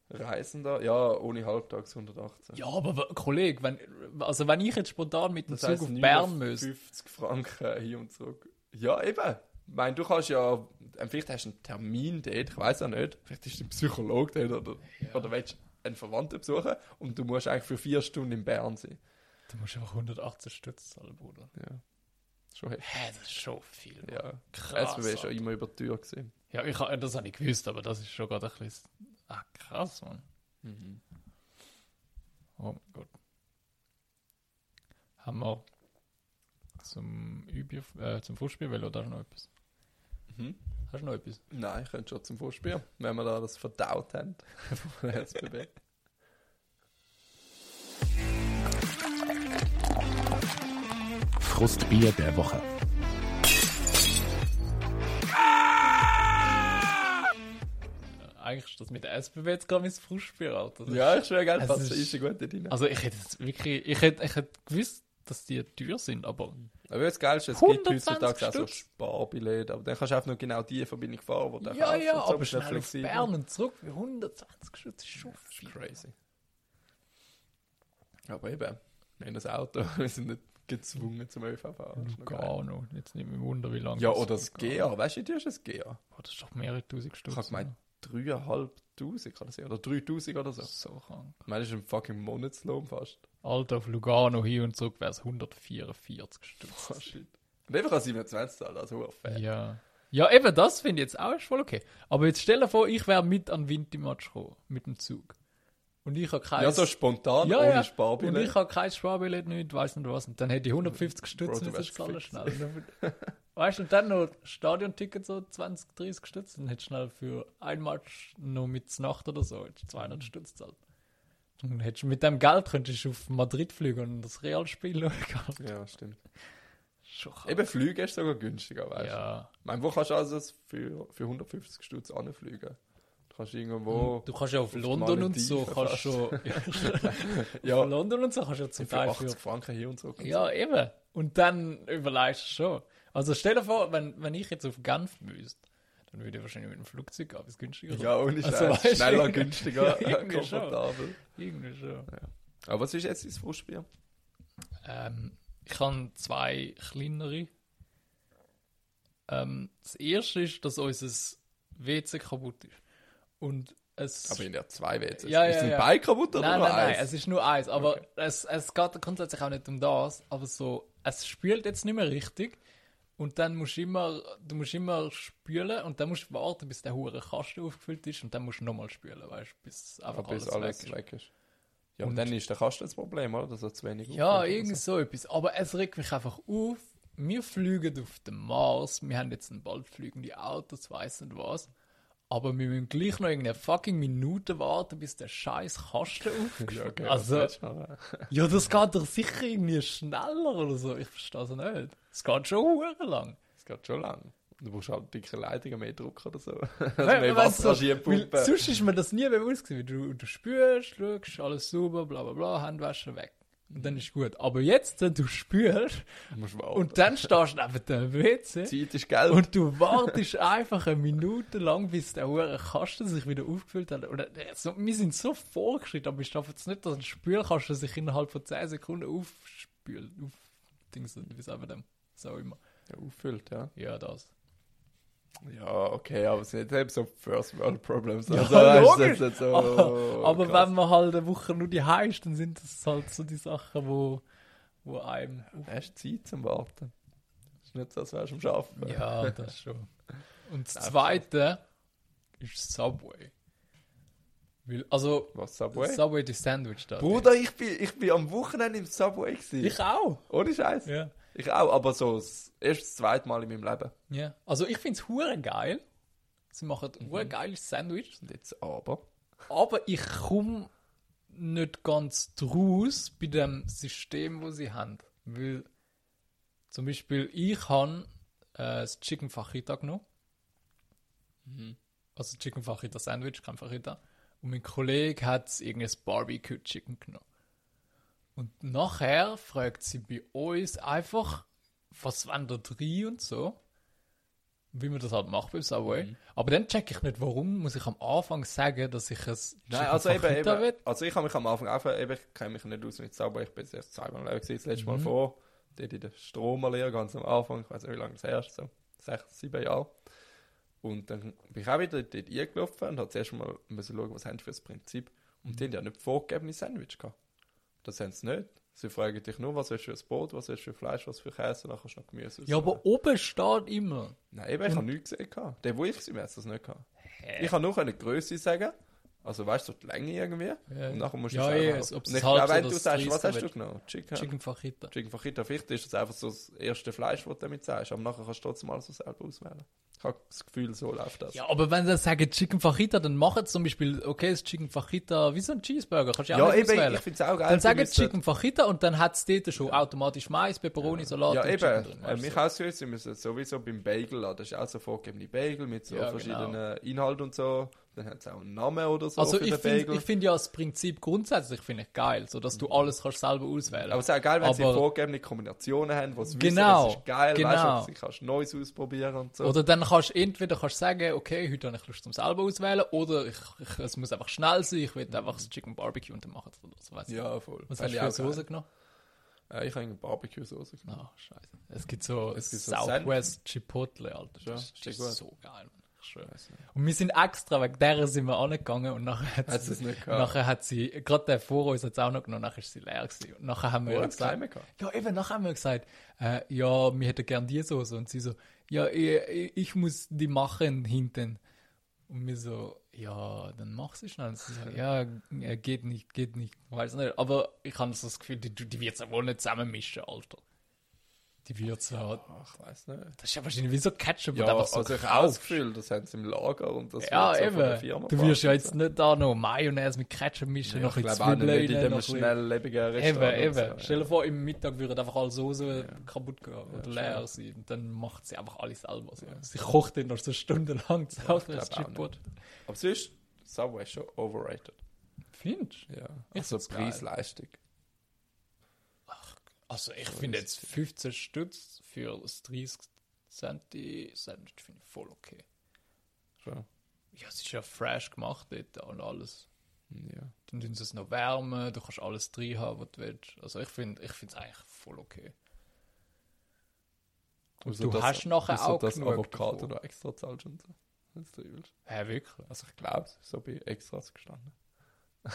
Reisender, ja, ohne Halbtags 118. Ja, aber Kollege, wenn, also wenn ich jetzt spontan mit dem das Zug auf Bern müsste, 50 Franken hier und zurück. Ja, eben. Ich meine, du kannst ja, ähm, vielleicht hast du einen Termin dort, ich weiß ja nicht, vielleicht ist ein Psychologe dort oder, oder willst du einen Verwandten besuchen und du musst eigentlich für vier Stunden in Bern sein. du musst einfach 118 Stutz zahlen, Bruder. Ja. Schon heftig. Hä, das ist schon viel. Mann. Ja. Krass. SBB ist schon immer über die Tür gesehen. Ja, ich, das habe ich gewusst, aber das ist schon gerade ein bisschen... Ah, krass, Mann. Mhm. Oh mein Gott. Haben wir zum Übung, äh, zum oder hast du noch etwas? Mhm. Hast du noch etwas? Nein, ich könnte schon zum Vorspiel, wenn wir da das verdaut haben. Von der SBB. Frustbier der Woche. Eigentlich ist das mit der SBB jetzt gerade mein Fußspiel, Alter. Das ja, ich schwöre, gell, passt ist- eine gute drin. Also ich hätte jetzt wirklich... Ich hätte, ich hätte gewusst, dass die teuer sind, aber... Aber das Geilste, es gibt 120 heutzutage auch so Stutz. Sparbillett, aber dann kannst du einfach nur genau die Verbindung fahren, die du Ja, kaufst. ja, so aber schnell auf Bern und zurück für 120 Stutz ist schon Das ist crazy. Aber eben, wir haben das Auto, wir sind nicht gezwungen zum ÖV fahren. Das ist noch. Lugano, jetzt nicht mehr Wunder, wie lange Ja, oder das GA, weißt du, du hast das GA. Oh, das ist doch mehrere tausend Ich Stutz. habe gemeint, dreieinhalbtausend kann das sein, oder 3000 oder so. so krank. Ich meine, das ist ein fucking Monatslohn fast. Alter, auf Lugano hin und zurück wäre es 144 Stutz. Oh shit. Und einfach an 27 zahlen, also fair. Ja. Ja, eben das finde ich jetzt auch ist voll okay. Aber jetzt stell dir vor, ich wäre mit an Vinti-Match gekommen, mit dem Zug. Und ich habe kein... Ja, so spontan, Ja, ohne ja. Und Sparbillett. ich habe kein Sparbillett, nicht, weiß nicht was. Und dann hätte ich 150 Stutz müssen zahlen gefickt. schnell. weißt du, und dann noch Stadionticket so 20, 30 Stutz. Dann hättest du schnell für ein Match noch mit Nacht oder so hättest du 200 Stutz zahlt. Dann hättest du mit dem Geld könntest du auf Madrid fliegen und das Realspiel schauen. Ja, stimmt. Eben, Flüge ist sogar günstiger, weißt du. Ja. Ich meine, wo kannst du also für, für 150 Stutz anfliegen? Du kannst irgendwo... Du kannst ja auf auf London und so kannst schon. Ja. Auf London und so kannst du ja zum für Teil 80 für. Franken hier und so. Ja, eben. Und dann überlegst du schon. Also stell dir vor, wenn, wenn ich jetzt auf Genf müsste, dann würde ich wahrscheinlich mit dem Flugzeug gehen, ist günstiger. Ja, ohne Also, Scheiß. du, Schneller, günstiger, Ja, irgendwie schon. komfortabel. Irgendwie schon. Aber was ist jetzt dein Frustbier? Ähm, ich habe zwei kleinere. Ähm, das erste ist, dass unser WC kaputt ist. Und es. Aber in der zwei WCs. Ja, ist ja, ein ja. Bein kaputt oder nein, nur nein, nein, eins? es ist nur eins. Aber Okay. es, es geht grundsätzlich auch nicht um das. Aber so, es spielt jetzt nicht mehr richtig. Und dann musst du immer, du musst immer spülen und dann musst du warten, bis der hure Kasten aufgefüllt ist und dann musst du nochmal spülen, weißt du, bis einfach Aber bis alles, alles weg ist. weg ist. Ja, Und- und dann ist der Kasten das Problem, oder? Dass er zu wenig Ja, irgend so etwas. Aber es regt mich einfach auf. Wir fliegen auf den Mars. Wir haben jetzt ein bald fliegende Autos, weiss nicht was. Aber wir müssen gleich noch irgendeine fucking Minute warten, bis der scheiß Kasten aufgeht. Ja, okay, also, ja, das geht doch sicher irgendwie schneller oder so. Ich verstehe es nicht. Es geht schon lang. Das geht schon lang. Du brauchst halt dicke Leitungen, mehr Druck oder so. Also mehr Wasser. Sonst ist mir das nie bewusst gewesen. Du, du spürst, schaust, alles sauber, bla bla bla, Handwäsche weg. Und dann ist gut. Aber jetzt, wenn du spürst und dann stehst du neben dem WC Zeit ist Geld. und du wartest einfach eine Minute lang, bis der hure Kasten sich wieder aufgefüllt hat. Oder, so, wir sind so vorgeschritten, aber ich schaffe es nicht, dass ein Spülkasten sich innerhalb von 10 Sekunden aufspült. Auf, Dings, wie sagen wir dem? So immer. ja, auffüllt, ja. Ja, das. Ja, okay, aber es sind eben so First World Problems. Ja, Also, weißt du, logisch. das ist so aber aber krass. wenn man halt eine Woche nur die ist, dann sind das halt so die Sachen, wo, wo einem. Hast du Zeit zum Warten? ist nicht so, als wärst du am Arbeiten. Ja, das schon. Und das zweite ist Subway. Weil, also, Was, Subway? Subway die Sandwich da. Bruder, ich bin, ich bin am Wochenende im Subway gewesen. Ich auch. Ohne Scheiß. Ja. Ich auch, aber so das erste, das zweite Mal in meinem Leben. ja. Also, ich finde es hure geil. Sie machen ein hure geiles Sandwich. Und jetzt aber. Aber ich komme nicht ganz draus bei dem System, wo sie haben. Weil zum Beispiel ich habe äh, das Chicken Fajita genommen. Also Chicken Fajita Sandwich, kein Fajita. Und mein Kollege hat irgendein Barbecue Chicken genommen. Und nachher fragt sie bei uns einfach, was wollen da drin und so. Wie man das halt macht beim Subway. Aber dann check ich nicht, warum muss ich am Anfang sagen, dass ich es Nein, also eben, eben will. also ich habe mich am Anfang einfach, eben, ich kenne mich nicht aus mit Subway, ich bin jetzt erst zweimal live gewesen, das letzte Mhm. Mal vor, dort in der Stromerlehre, ganz am Anfang, ich weiß nicht, wie lange das her ist, so sechs, sieben Jahre. Und dann bin ich auch wieder dort eingelaufen und habe zuerst mal müssen schauen, was haben für ein Prinzip. Und die haben ja nicht vorgegebene Sandwich gehabt. Das haben sie nicht. Sie fragen dich nur, was willst du für ein Brot, was willst du für Fleisch, was für Käse, dann kannst du noch Gemüse Ja, aber oben steht immer. Nein, eben, ich habe nichts gesehen. Der, wo ich war, hat das nicht gehabt. Ich kann nur eine Größe sagen. Also weißt du, die Länge irgendwie. Ja. Und nachher musst du Ja, es ja, es- ob Und es ich glaube, wenn du sagst, was hast du genommen? Chicken. Chicken Fajita. Chicken Fajita. Vielleicht ist das einfach so das erste Fleisch, das du damit sagst. Aber nachher kannst du trotzdem alles so selber auswählen. Ich habe das Gefühl, so läuft das. Ja, aber wenn sie sagen Chicken Fajita, dann machen sie zum Beispiel, okay, das Chicken Fajita, wie so ein Cheeseburger, kannst du ja, Ja, auch eben, auswählen. ich finde es auch geil. Dann sagen wir Chicken Fajita und dann hat es dort schon automatisch Mais, Peperoni, Salat Ja, und eben. Drin. äh, mich so. ausgehört, sie müssen sowieso beim Bagel laden. Das ist auch so vorgegebene Bagel mit so Ja, verschiedenen Inhalten und so. Dann hat es auch einen Namen oder so Also ich finde find ja das Prinzip grundsätzlich finde ich geil, so dass du alles kannst selber auswählen. Aber es ist auch geil, wenn sie Aber- vorgegebene Kombinationen haben, wo sie Genau, wissen, das ist geil, genau. weißt du, du kannst Neues ausprobieren und so. Oder dann kannst du entweder kannst sagen, okay, heute habe ich Lust zum selber auswählen, oder ich, ich, es muss einfach schnell sein, ich will einfach das Chicken Barbecue und dann machen es oder so. Ich. ja, voll. Was hast du für auch Soße genommen? ich habe eine Barbecue-Soße genommen. Ah, scheiße. Es gibt so Es gibt so Southwest Chipotle, Alter. Ja, Das ist so geil, Nicht. Und wir sind extra, wegen der sind wir angegangen und nachher hat, sie nachher hat sie, gerade der vor uns hat es auch noch genommen, nachher ist sie leer gewesen. Und nachher haben wir ja es gesagt, ja eben, nachher haben wir gesagt, äh, ja, wir hätten gern die Soße. Und sie so, ja, ich, ich muss die machen hinten. Und wir so, ja, dann mach sie schnell. Und sie so, ja, äh, geht nicht, geht nicht, weiß nicht. Aber ich habe so das Gefühl, die, die wird es wohl nicht zusammenmischen, Alter. Die wird so, Ach, ich weiß nicht. das ist ja wahrscheinlich wie so Ketchup Ja, und einfach so also ich habe das. Gefühl, das haben sie im Lager und das Ja, wird so von der eben. Firma Du wirst ja jetzt nicht da noch Mayonnaise mit Ketchup mischen, Ja, noch ich ein Zwiebeln nicht in rein, dem schnelllebigen Eben, Restaurant. eben. und so, Stell dir ja. vor, im Mittag würde einfach alle Soße kaputt gehen oder Ja, leer sein. Und dann macht sie einfach alles selber. Sie kocht dann noch so stundenlang zu Hause glaub das Chipboard. Aber sonst, Subway ist schon overrated. Findest du? Ja. Also. Preis-Leistung. Also ich finde jetzt 15 Stutz für das 30 Centi Sandwich finde ich voll okay. Schon. Ja, es ist ja fresh gemacht dort und alles. Ja. Dann tun sie es noch wärmen, du kannst alles drin haben, was du willst. Also ich finde ich es eigentlich voll okay. Und Also du das- hast nachher also auch das genug Avocado davon. noch extra zahlst und so. wenn's du willst. Hä, wirklich? Also ich glaube, so bei Extras gestanden.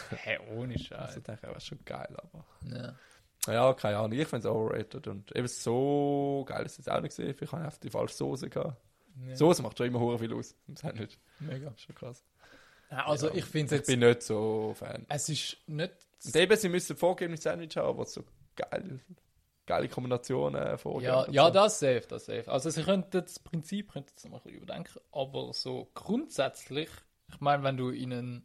Hä, ohne Also Scheiß. ich denke, das ist schon geil, aber... Ja. Ja, keine Ahnung, ich finde es overrated und eben so geil ist es jetzt auch nicht gesehen. Ich habe einfach die falsche Soße gehabt. Ja. Soße macht schon immer viel aus im Sandwich. Mega. Schon krass. Also Ja, ich finde Ich es bin jetzt, nicht so Fan. es ist nicht, Und eben, sie müssen vorgeben Sandwich haben, was so geil, geile Kombinationen vorgeben. ja, ja, so. das safe, das safe. Also sie könnten das Prinzip könnten sie mal ein bisschen überdenken, aber so grundsätzlich, ich meine, wenn du in einen in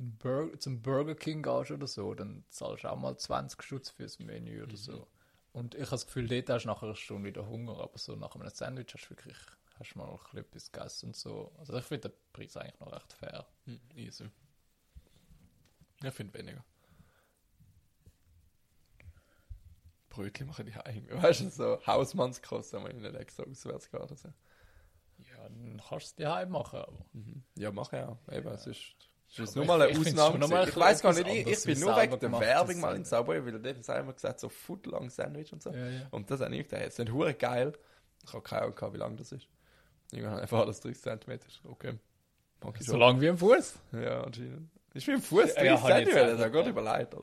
Bur zum Burger King gehst oder so, dann zahlst du auch mal 20 Stutz fürs Menü oder so. Und ich habe das Gefühl, dort hast du nachher schon wieder Hunger, aber so nach einem Sandwich hast du wirklich hast du mal ein bisschen etwas gegessen und so. Also ich finde den Preis eigentlich noch recht fair. Hm, easy. Ich finde weniger. Brötchen machen die heim. Weißt du, so Hausmannskost, wenn man nicht extra auswärts geht. oder So. Ja, dann kannst du es dir heim machen, aber... Mhm. Ja, mache ich auch. Eben, es ist, es ist nur ich- mal eine ich Ausnahme. mal ein ich weiß gar nicht, ich, ich bin nur wegen der Werbung mal in. Subway, weil dort haben wir gesagt, so Footlang Sandwich und so. Ja, ja. Und das habe ich gedacht, es sind hure geil. Ich habe keine Ahnung, wie lang das ist. Irgendwann einfach alles 30 cm. Okay. Ich So lang wie am Fuß. Ja, anscheinend. Ist wie im Fuß, 30 Ja, habe ich cm. Das hat nicht Gott überlegt.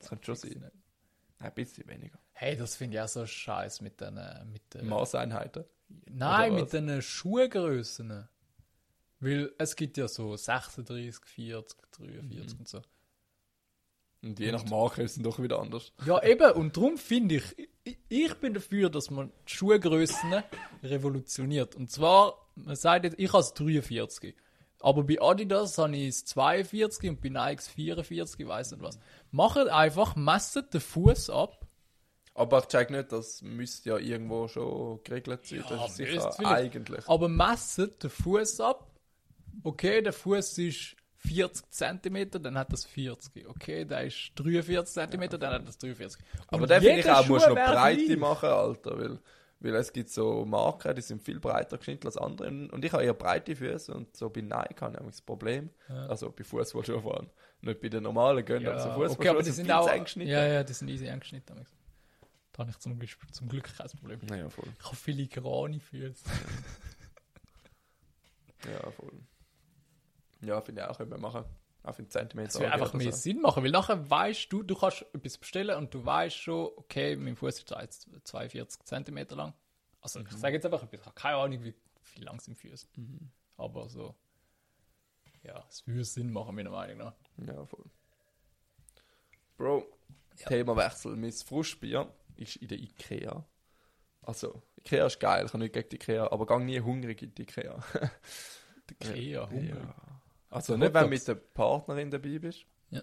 Das könnte schon sein. Ein bisschen weniger. Hey, das finde ich auch so scheiß mit den, mit den Maßeinheiten. Nein, mit den Schuhgrössen. Weil es gibt ja so 36, 40, 43 Mhm. und so. Und je nach Marke ist es doch wieder anders. Ja, eben, und darum finde ich, ich, bin dafür, dass man die Schuhgrössen revolutioniert. Und zwar, man sagt jetzt, ich habe es 43. Aber bei Adidas habe ich es 42 und bei Nike 44, ich weiß nicht was. Macht einfach, messet den Fuß ab. Aber ich check nicht, das müsste ja irgendwo schon geregelt sein. Ja, das ist sicher eigentlich. Aber messet den Fuß ab. Okay, der Fuß ist 40 cm, dann hat das 40. Okay, der ist 43 cm, dann hat das 43. Aber Und den finde ich auch, musst du noch Breite gleich. machen, Alter. Weil, weil es gibt so Marken, die sind viel breiter geschnitten als andere. Und ich habe eher breite Füße und so bei Nike habe ich das Problem. Also bei Fußballschuhen fahren. Nicht bei den normalen gehen, Ja, aber so okay, Fußballschuhe aber die sind auch. eng geschnitten. Ja, ja, die sind easy angeschnitten. Da habe ich zum Glück, zum Glück kein Problem. Naja, voll. Ich habe filigrane Füße. Ja, voll. Ja, finde ich auch, wir machen. Auch für einen Zentimeter. Das würde einfach mehr so. Sinn machen, weil nachher weißt du, du kannst etwas bestellen und du weißt schon, okay, mein Fuß ist jetzt 42 cm lang. Also Mhm. ich sage jetzt einfach, ich habe keine Ahnung, wie viel lang sind Füße. Aber so, ja, es würde Sinn machen, meiner Meinung nach. Ja, voll. Bro, Ja. Themawechsel. Mein Frustbier ist in der Ikea. Also, Ikea ist geil, ich habe nicht gegen die Ikea, aber gang nie hungrig in die Ikea. Der Ikea, Hunger. Ja. Also nicht, wenn du mit der Partnerin dabei bist. Ja.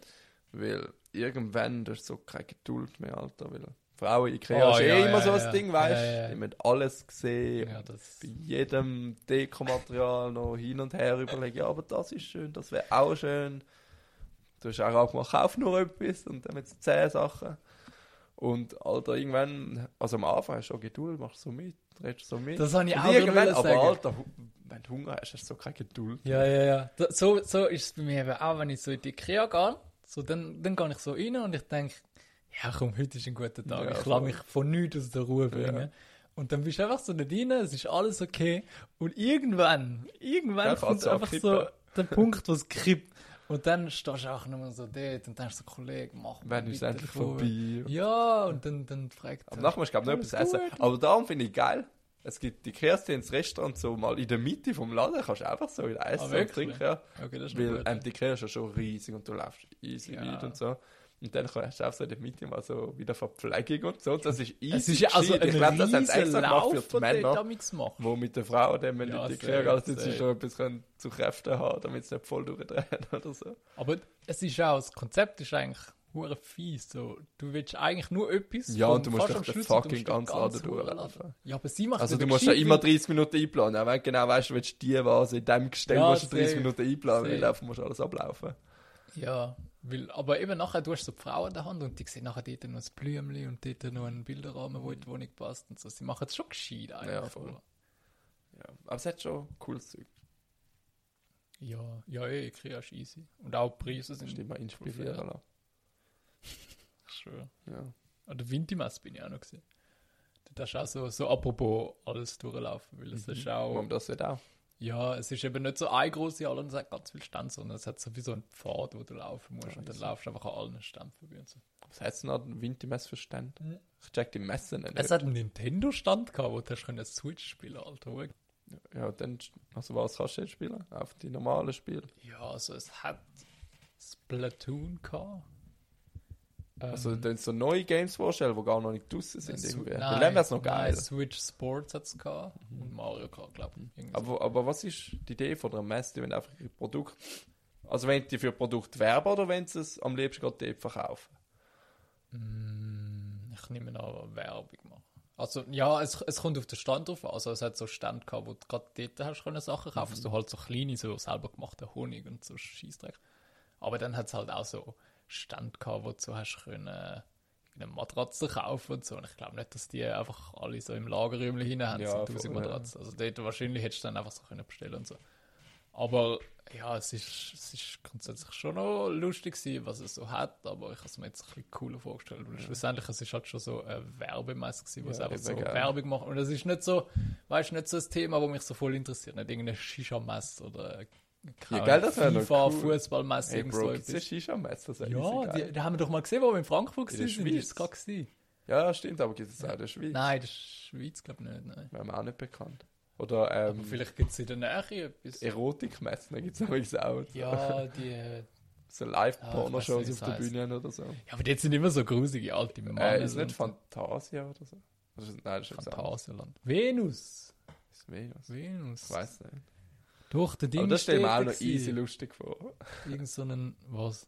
Weil irgendwann hast du so keine Geduld mehr, Alter. Weil Frauen Ikea Oh, ist eh ja, immer ja, so ein ja. Ding, weißt du? Ja, ja. Die haben alles gesehen. Ja, bei jedem Dekomaterial noch hin und her überlegen, ja, aber das ist schön, das wäre auch schön. Du hast auch gemacht, kauf nur etwas und dann mit zehn Sachen. Und Alter, irgendwann, also am Anfang hast du schon Geduld, machst so mit, redest so mit. das habe ich auch irgendwann, gerade aber sagen. Alter, wenn du Hunger hast, hast du so keine Geduld. Ja, ja, ja. So, so ist es bei mir eben auch, wenn ich so in die Ikea gehe. So, dann, dann gehe ich so rein und ich denke, ja komm, heute ist ein guter Tag. Ja, ich lasse mich von nichts aus der Ruhe bringen. Ja. Und dann bist du einfach so nicht rein, es ist alles okay. Und irgendwann, irgendwann Ja, kommt einfach so der Punkt, wo es kippt. Und dann stehst du auch nur so dort und denkst so, Kollege, mach mal Wenn ist endlich vor. vorbei. Ja, und dann, dann fragt Aber er, nachher musst du, glaube ich, noch etwas essen. gut. Aber darum finde ich geil. Es gibt die Kehrste ins Restaurant so mal in der Mitte vom Laden, kannst du einfach so wieder essen und Ah, wirklich? trinken. Ja. okay, Weil ähm, die Ikea ist ja schon riesig und du läufst easy Ja. weit und so. Und dann hast du auch so in der Mitte mal so wieder Verpflegung und so. Das ist easy. es ist ja also ein ich glaube, das sie riesen extra gemacht Lauf, für die Männer, wo mit der Frau dann wenn Ja, safe, gehen, dass sie schon etwas zu Kräften haben, damit sie nicht voll durchdrehen oder so. Aber es ist auch, das Konzept ist eigentlich hure fies. So, du willst eigentlich nur etwas. Ja, und du musst doch den und fucking ganzen Laden durchlaufen. Ja, aber sie macht Also es du musst ja immer weil- 30 Minuten einplanen, auch wenn du genau weißt, du willst die Vase in dem Gestell, Ja, musst du 30 safe. Minuten einplanen, weil einfach musst alles ablaufen. Ja, weil, aber eben nachher, du hast so die Frau in der Hand und die sehen nachher dort noch ein Blümchen und dort noch einen Bilderrahmen, wo in die Wohnung passt und so. Sie machen es schon gescheit eigentlich. Ja, voll. Ja, aber es hat schon cooles Zeug. Ja, ja, eh, Ikea ist easy. Und auch die Preise sind dich mal inspirieren schön. Ja. An der Wintermesse bin ich auch noch gesehen. Da hast du auch so, so apropos alles durchlaufen, weil es ist Warum auch, das nicht auch? Ja, es ist eben nicht so eine große Halle und es hat ganz viele Stände, sondern es hat so wie so einen Pfad, wo du laufen musst und dann Crazy. laufst du einfach an allen Ständen vorbei und so. Was hat es noch? Ein Wintermesse für Stände? Mhm. Ich check die Messe nicht. Es hat einen Nintendo-Stand gehabt, wo du hast können Switch spielen Alter. Ja, dann, also was kannst du jetzt spielen? Auf die normalen Spiele? Ja, also es hat Splatoon gehabt. Ähm, Also dann so neue Games vorstellen, die gar noch nicht draussen sind irgendwie. Nein, dann wäre es noch nein, geil. Switch Sports hat es gehabt und Mario Kart, glaube ich. Aber, aber was ist die Idee von der Messe, wenn einfach ein Produkt... Also wenn die für ein Produkt werben oder wenn sie es am liebsten gerade dort verkaufen? Mm, Ich nehme an, Werbung machen. Also, ja, es, es kommt auf den Stand drauf an. Also, es hat so Stand gehabt, wo du gerade dort hast können Sachen kaufen. So halt so kleine, so selber gemachten Honig und so Scheißdreck. Aber dann hat es halt auch so Stand gehabt, wo du hast können eine Matratze kaufen und so. Und ich glaube nicht, dass die einfach alle so im Lagerräumchen hinein haben, Ja, so voll, 1000 ja. Matratzen. Also, dort wahrscheinlich hättest du dann einfach so können bestellen und so. Aber ja, es ist, es ist grundsätzlich schon noch lustig gewesen, was es so hat, aber ich habe es mir jetzt ein bisschen cooler vorgestellt, weil schlussendlich es ist halt schon so eine Werbemesse gewesen, wo Ja, es einfach so geil. Werbung macht. Und es ist nicht so, weißt du, nicht so ein Thema, das mich so voll interessiert, nicht irgendeine Shisha-Messe oder keine gell, das wär noch FIFA, cool. Fußballmesse, Hey Bro, so etwas. Shisha-Messe? Das ist Ja, die, die haben wir doch mal gesehen, wo wir in Frankfurt In der waren. Ist Schweiz. es gerade gewesen? Ja, stimmt, aber gibt es auch in der Schweiz? Nein, das ist Schweiz, glaube ich nicht. Nein. Wäre mir auch nicht bekannt. Oder Aber ähm, vielleicht gibt es in der Nähe etwas. Erotikmessen gibt es übrigens auch. Ja, die. So Ah, Live-Pornoshows weiss auf der Bühne oder so. Ja, aber die sind immer so grusige alte Männer. Äh, ist nicht Fantasia oder so? Ist, nein, das ist Phantasialand. Venus. ist Venus. Venus. Ich weiß nicht. Doch, der Ding Aber das stelle ich mir auch noch easy lustig vor. Irgend so einen, was?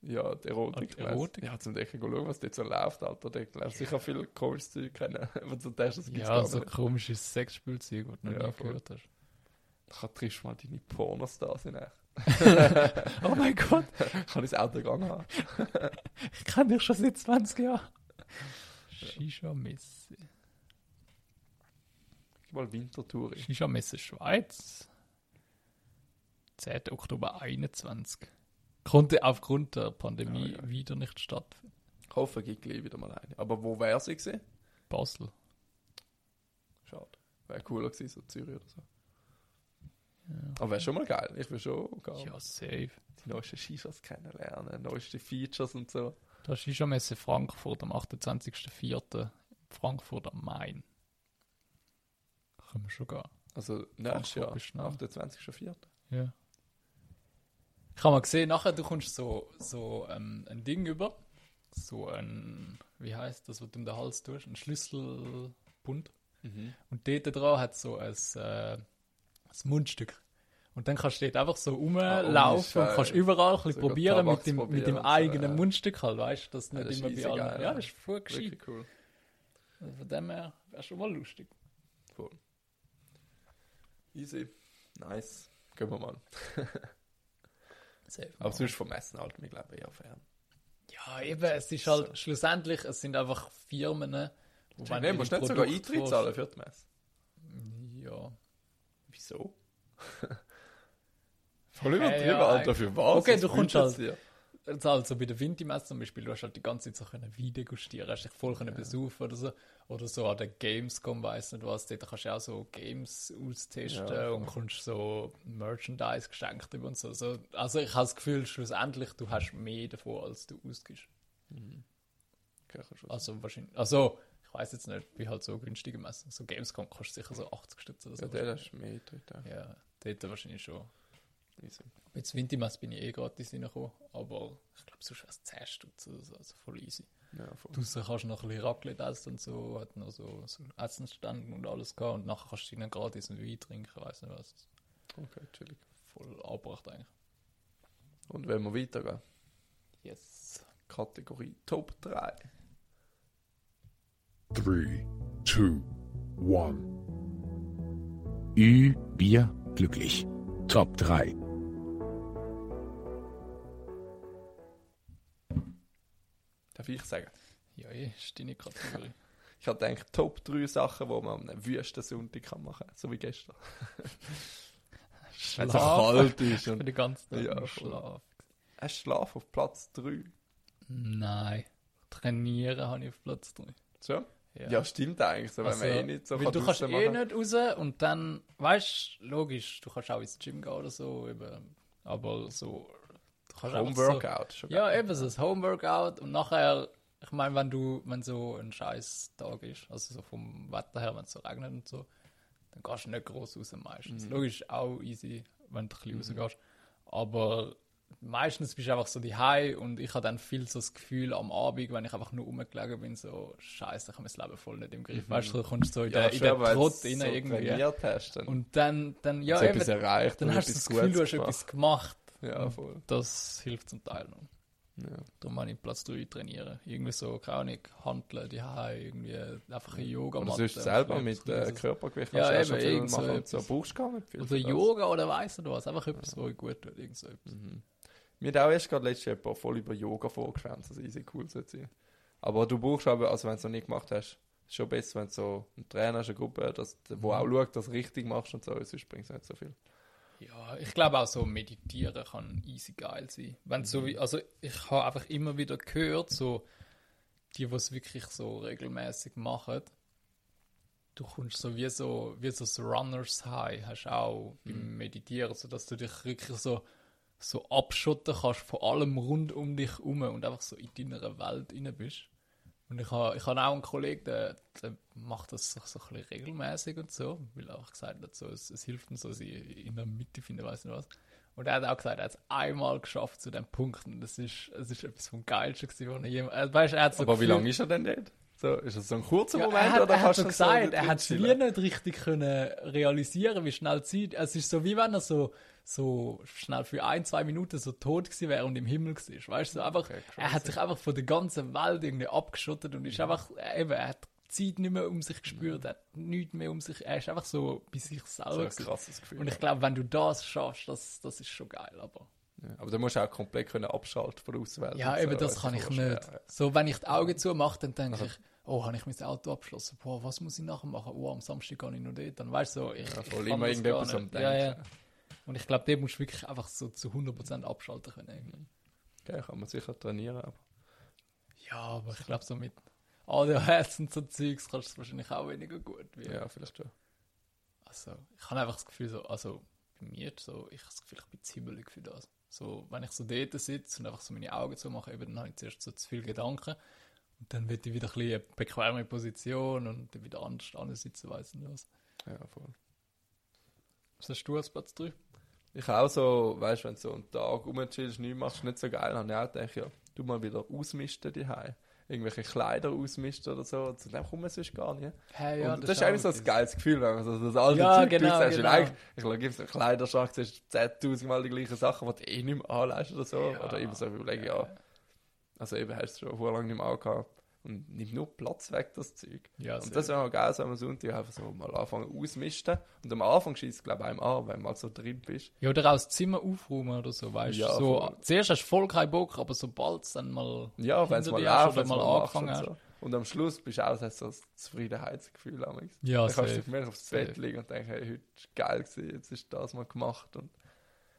Ja, die Erotik. Die Erotik? Ja, zum Decken schauen, was dort so läuft, Alter. Da lernst sicher viel komisches Zeug kennen. Wenn du denkst, das gibt's Ja, so nicht. komisches Sexspielzeug, das du noch Ja, nie voll. gehört hast. Da triffst du mal deine Pornostars in echt. Oh mein Gott, Kann ich das Auto gegangen haben? ich kenne dich schon seit 20 Jahren. Shisha-Messe. Gib mal Wintertour. in. Shisha-Messe Schweiz. 10. Oktober 21. Konnte aufgrund der Pandemie Ah, ja. wieder nicht stattfinden. Ich hoffe, es gibt gleich wieder mal eine. Aber wo wäre sie gewesen? Basel. Schade. Wäre cooler gewesen, so Zürich oder so. Aber wäre schon mal geil. Ich will schon gehen. Ja, safe. die neuesten Shishas kennenlernen, neueste Features und so. Das ist Shisha-Messe Frankfurt am 28.04. Frankfurt am Main. Können wir schon gehen. Also nächstes Jahr, bist schnell. 28.04. Ja. Ich habe mal gesehen, nachher du kommst so, so ähm, ein Ding über. So ein, wie heißt das, was du um den Hals tust? Ein Schlüsselbund. Mhm. Und dort dran hat so ein, äh, ein Mundstück. Und dann kannst du dort einfach so rumlaufen und Scheiß. kannst überall ein bisschen Sogar probieren mit dem, mit probieren dem und so, eigenen ja. Mundstück halt, weißt du, dass Ja, nicht das immer bei allen. geil, ja, das ist voll gescheit. Cool. Also von dem her wäre schon mal lustig. Cool. Easy. Nice. Gehen wir mal. Safe. Aber sonst vom Essen halt, wir glauben eher fern. Ja, eben, es ist halt schlussendlich, es sind einfach Firmen, wo Nein, du musst nicht sogar Eintritt zahlen für die Messe. Ja. Wieso? Voll Äh, ja, Alter, für was? okay, du kommst halt- dir? Also, also bei der Vinti-Messe zum Beispiel, du hast halt die ganze Zeit so können Wein degustieren, hast dich voll können besuchen oder so. Oder so an der Gamescom, weiss nicht was, dort kannst du auch so Games austesten Ja, und kommst so Merchandise geschenkt über und so. so. Also ich habe das Gefühl, schlussendlich, du hast mehr davon, als du ausgibst. Schon Also wahrscheinlich, also ich weiß jetzt nicht, wie halt so günstige Messen. So Gamescom kostet sicher so 80 Stütze oder so. Ja, der ist mehr ja. Ja, dort wahrscheinlich schon. Easy. Jetzt Wintermesse bin ich eh gratis reingekommen, aber ich glaube, sonst wäre es 10 Stutz oder so, also voll easy. Ja, voll. Draussen kannst du noch ein bisschen Raclette essen und so, hat noch so, so Essensstand und alles gehabt und nachher kannst du ihnen gratis einen Wein trinken, weiss nicht was. Okay, chillig. Voll abgebracht eigentlich. Und wenn wir weitergehen, Yes. Kategorie Top 3. 3, 2, 1. Ü, Bier, glücklich. Top 3. Darf ich sagen? Ja, eh, ist deine Kategorie. Ich habe gedacht, Top 3 Sachen, die man am einem Wüstensonntag kann machen kann. So wie gestern. Wenn es kalt ist. Und den ganzen Tag Ja, voll. Schlaf. Hast du Schlaf auf Platz 3? Nein. Trainieren habe ich auf Platz 3. So? Ja, stimmt eigentlich, so, wenn Also, man eh nicht so weil du kannst eh machen. nicht raus und dann, weißt du, logisch, du kannst auch ins Gym gehen oder so, eben, aber so, so, Homeworkout. schon Ja, eben so das Homeworkout und nachher, ich meine, wenn du, wenn so ein scheiß Tag ist, also so vom Wetter her, wenn es so regnet und so, dann gehst du nicht groß raus meistens. Mhm. Logisch auch easy, wenn du ein bisschen rausgehst, aber meistens bist du einfach so die und ich habe dann viel so das Gefühl am Abend, wenn ich einfach nur rumgelegen bin, so scheiße, ich habe mein Leben voll nicht im Griff. Weißt du, du kommst so in, der, in schon, den weil Trott rein so irgendwie. hast, dann Und dann, dann ja, so eben, erreicht dann hast du das Gefühl, du hast etwas gemacht. Ja, voll. Das hilft zum Teil noch. Ja. Darum habe ich Platz 3 trainieren. Irgendwie so, keine Ahnung, Handeln, die irgendwie einfach ein Yoga Oder sonst selber mit äh, Körpergewicht Ja, kannst du eben, schon so machen so etwas. brauchst du gar nicht viel. Oder. Yoga oder weiss nicht was. Einfach etwas, wo ich gut tut. Irgend so etwas. Mhm. Mir hat auch erst gerade letztes Jahr voll über Yoga vorgeschwärmt, dass es easy cool sollte sein. Aber du brauchst aber, also wenn du es noch nicht gemacht hast, ist schon besser, wenn du so einen Trainer hast, eine Gruppe, das, wo auch schaut, dass du richtig machst und so, sonst bringt es nicht so viel. Ja, ich glaube auch so meditieren kann easy geil sein. Wenn so wie, also ich habe einfach immer wieder gehört, so die, die es wirklich so regelmäßig machen, du kommst so wie so wie so das Runners High hast auch beim Meditieren, so dass du dich wirklich so so abschotten kannst von allem rund um dich herum und einfach so in deiner Welt inne bist. Und ich habe ich hab auch einen Kollegen, der, der macht das so, so ein bisschen regelmäßig und so, weil er auch gesagt hat, so, es, es hilft ihm so, sie in der Mitte finden, weiß nicht was. Und er hat auch gesagt, er hat es einmal geschafft zu dem Punkt und das ist, es ist etwas vom Geilsten gewesen, was er jemals, äh, weißt, er hat so Aber wie gefühlt- lange ist er denn dort? So, ist es so ein kurzer ja, Moment er hat, oder er hat du gesagt, so er hat es wie nicht richtig können realisieren, wie schnell die Zeit. Es ist so wie wenn er so, so schnell für ein, zwei Minuten so tot gewesen wäre und im Himmel war. Weißt du, so einfach, Okay, er hat sich einfach von der ganzen Welt irgendwie abgeschottet und ist einfach, äh, eben, er hat die Zeit nicht mehr um sich gespürt, er hat nichts mehr um sich, er ist einfach so bei sich So selber. ein gewesen. krasses Gefühl. und ich glaube, wenn du das schaffst, das, das ist schon geil, aber. ja. Aber du musst auch komplett können abschalten von der Außenwelt. Ja, eben, so. das ist kann ich nicht. schwer, ja. So, wenn ich die Augen zumache, dann denke ich, oh, habe ich mein Auto abgeschlossen? Boah, was muss ich nachher machen? Oh, am Samstag gehe ich noch dort. Dann weißt du, so, ich, Ja, ich voll kann immer irgendetwas am nicht. Ja, ja. Denken. Und ich glaube, den musst du wirklich einfach so zu 100% abschalten können. irgendwie. Okay, kann man sicher trainieren, aber Ja, aber ich glaube, so mit ADHS und so Zeugs kannst du es wahrscheinlich auch weniger gut. Wie, ja, vielleicht schon. Also, ich habe einfach das Gefühl, so, also bei mir, so, ich habe das Gefühl, ich bin hibbelig für das. So, wenn ich so dort sitze und einfach so meine Augen zumache, eben, dann habe ich zuerst so zu viele Gedanken. Und dann wird ich wieder ein bisschen eine bequeme Position und dann wieder anders ansitzen, weiss nicht was. Ja, voll. Was hast du als Platz 3? Ich auch so, weißt du, wenn du so einen Tag rumchillst, nichts machst, nicht so geil, habe ich auch gedacht, ja, du mal wieder ausmisten die Irgendwelche Kleider ausmisten oder so, zu dem kommen sonst gar nicht. Hey, und das, ist eigentlich so ein geiles Gefühl, wenn man so das alte Ja, Zeug genau. Und genau. eigentlich, ich glaube, gibst einen Kleiderschrank, siehst 10.000 Mal die gleichen Sachen, die du eh nicht mehr anlässt oder so. Ja, oder eben so überlegen, ja, also eben hast du schon vor lange nicht mehr angehabt. Und nimmt nur Platz weg, das Zeug. Ja, und das wäre auch geil, so am Sonntag einfach so mal anfangen ausmisten. Und am Anfang schießt es, glaube ich, einem an, wenn man mal so drin bist. Ja, oder auch das Zimmer aufräumen oder so, weißt du. Ja, so, voll. zuerst hast du voll keinen Bock, aber sobald es dann mal. Ja, wenn es mal läuft, wenn mal angefangen und so. Und am Schluss bist du auch hast so ein Zufriedenheitsgefühl. amigs. Ja, dann kannst du dich mehr aufs Bett Safe. liegen und denken, hey, heute war geil, gewesen, jetzt ist das mal gemacht und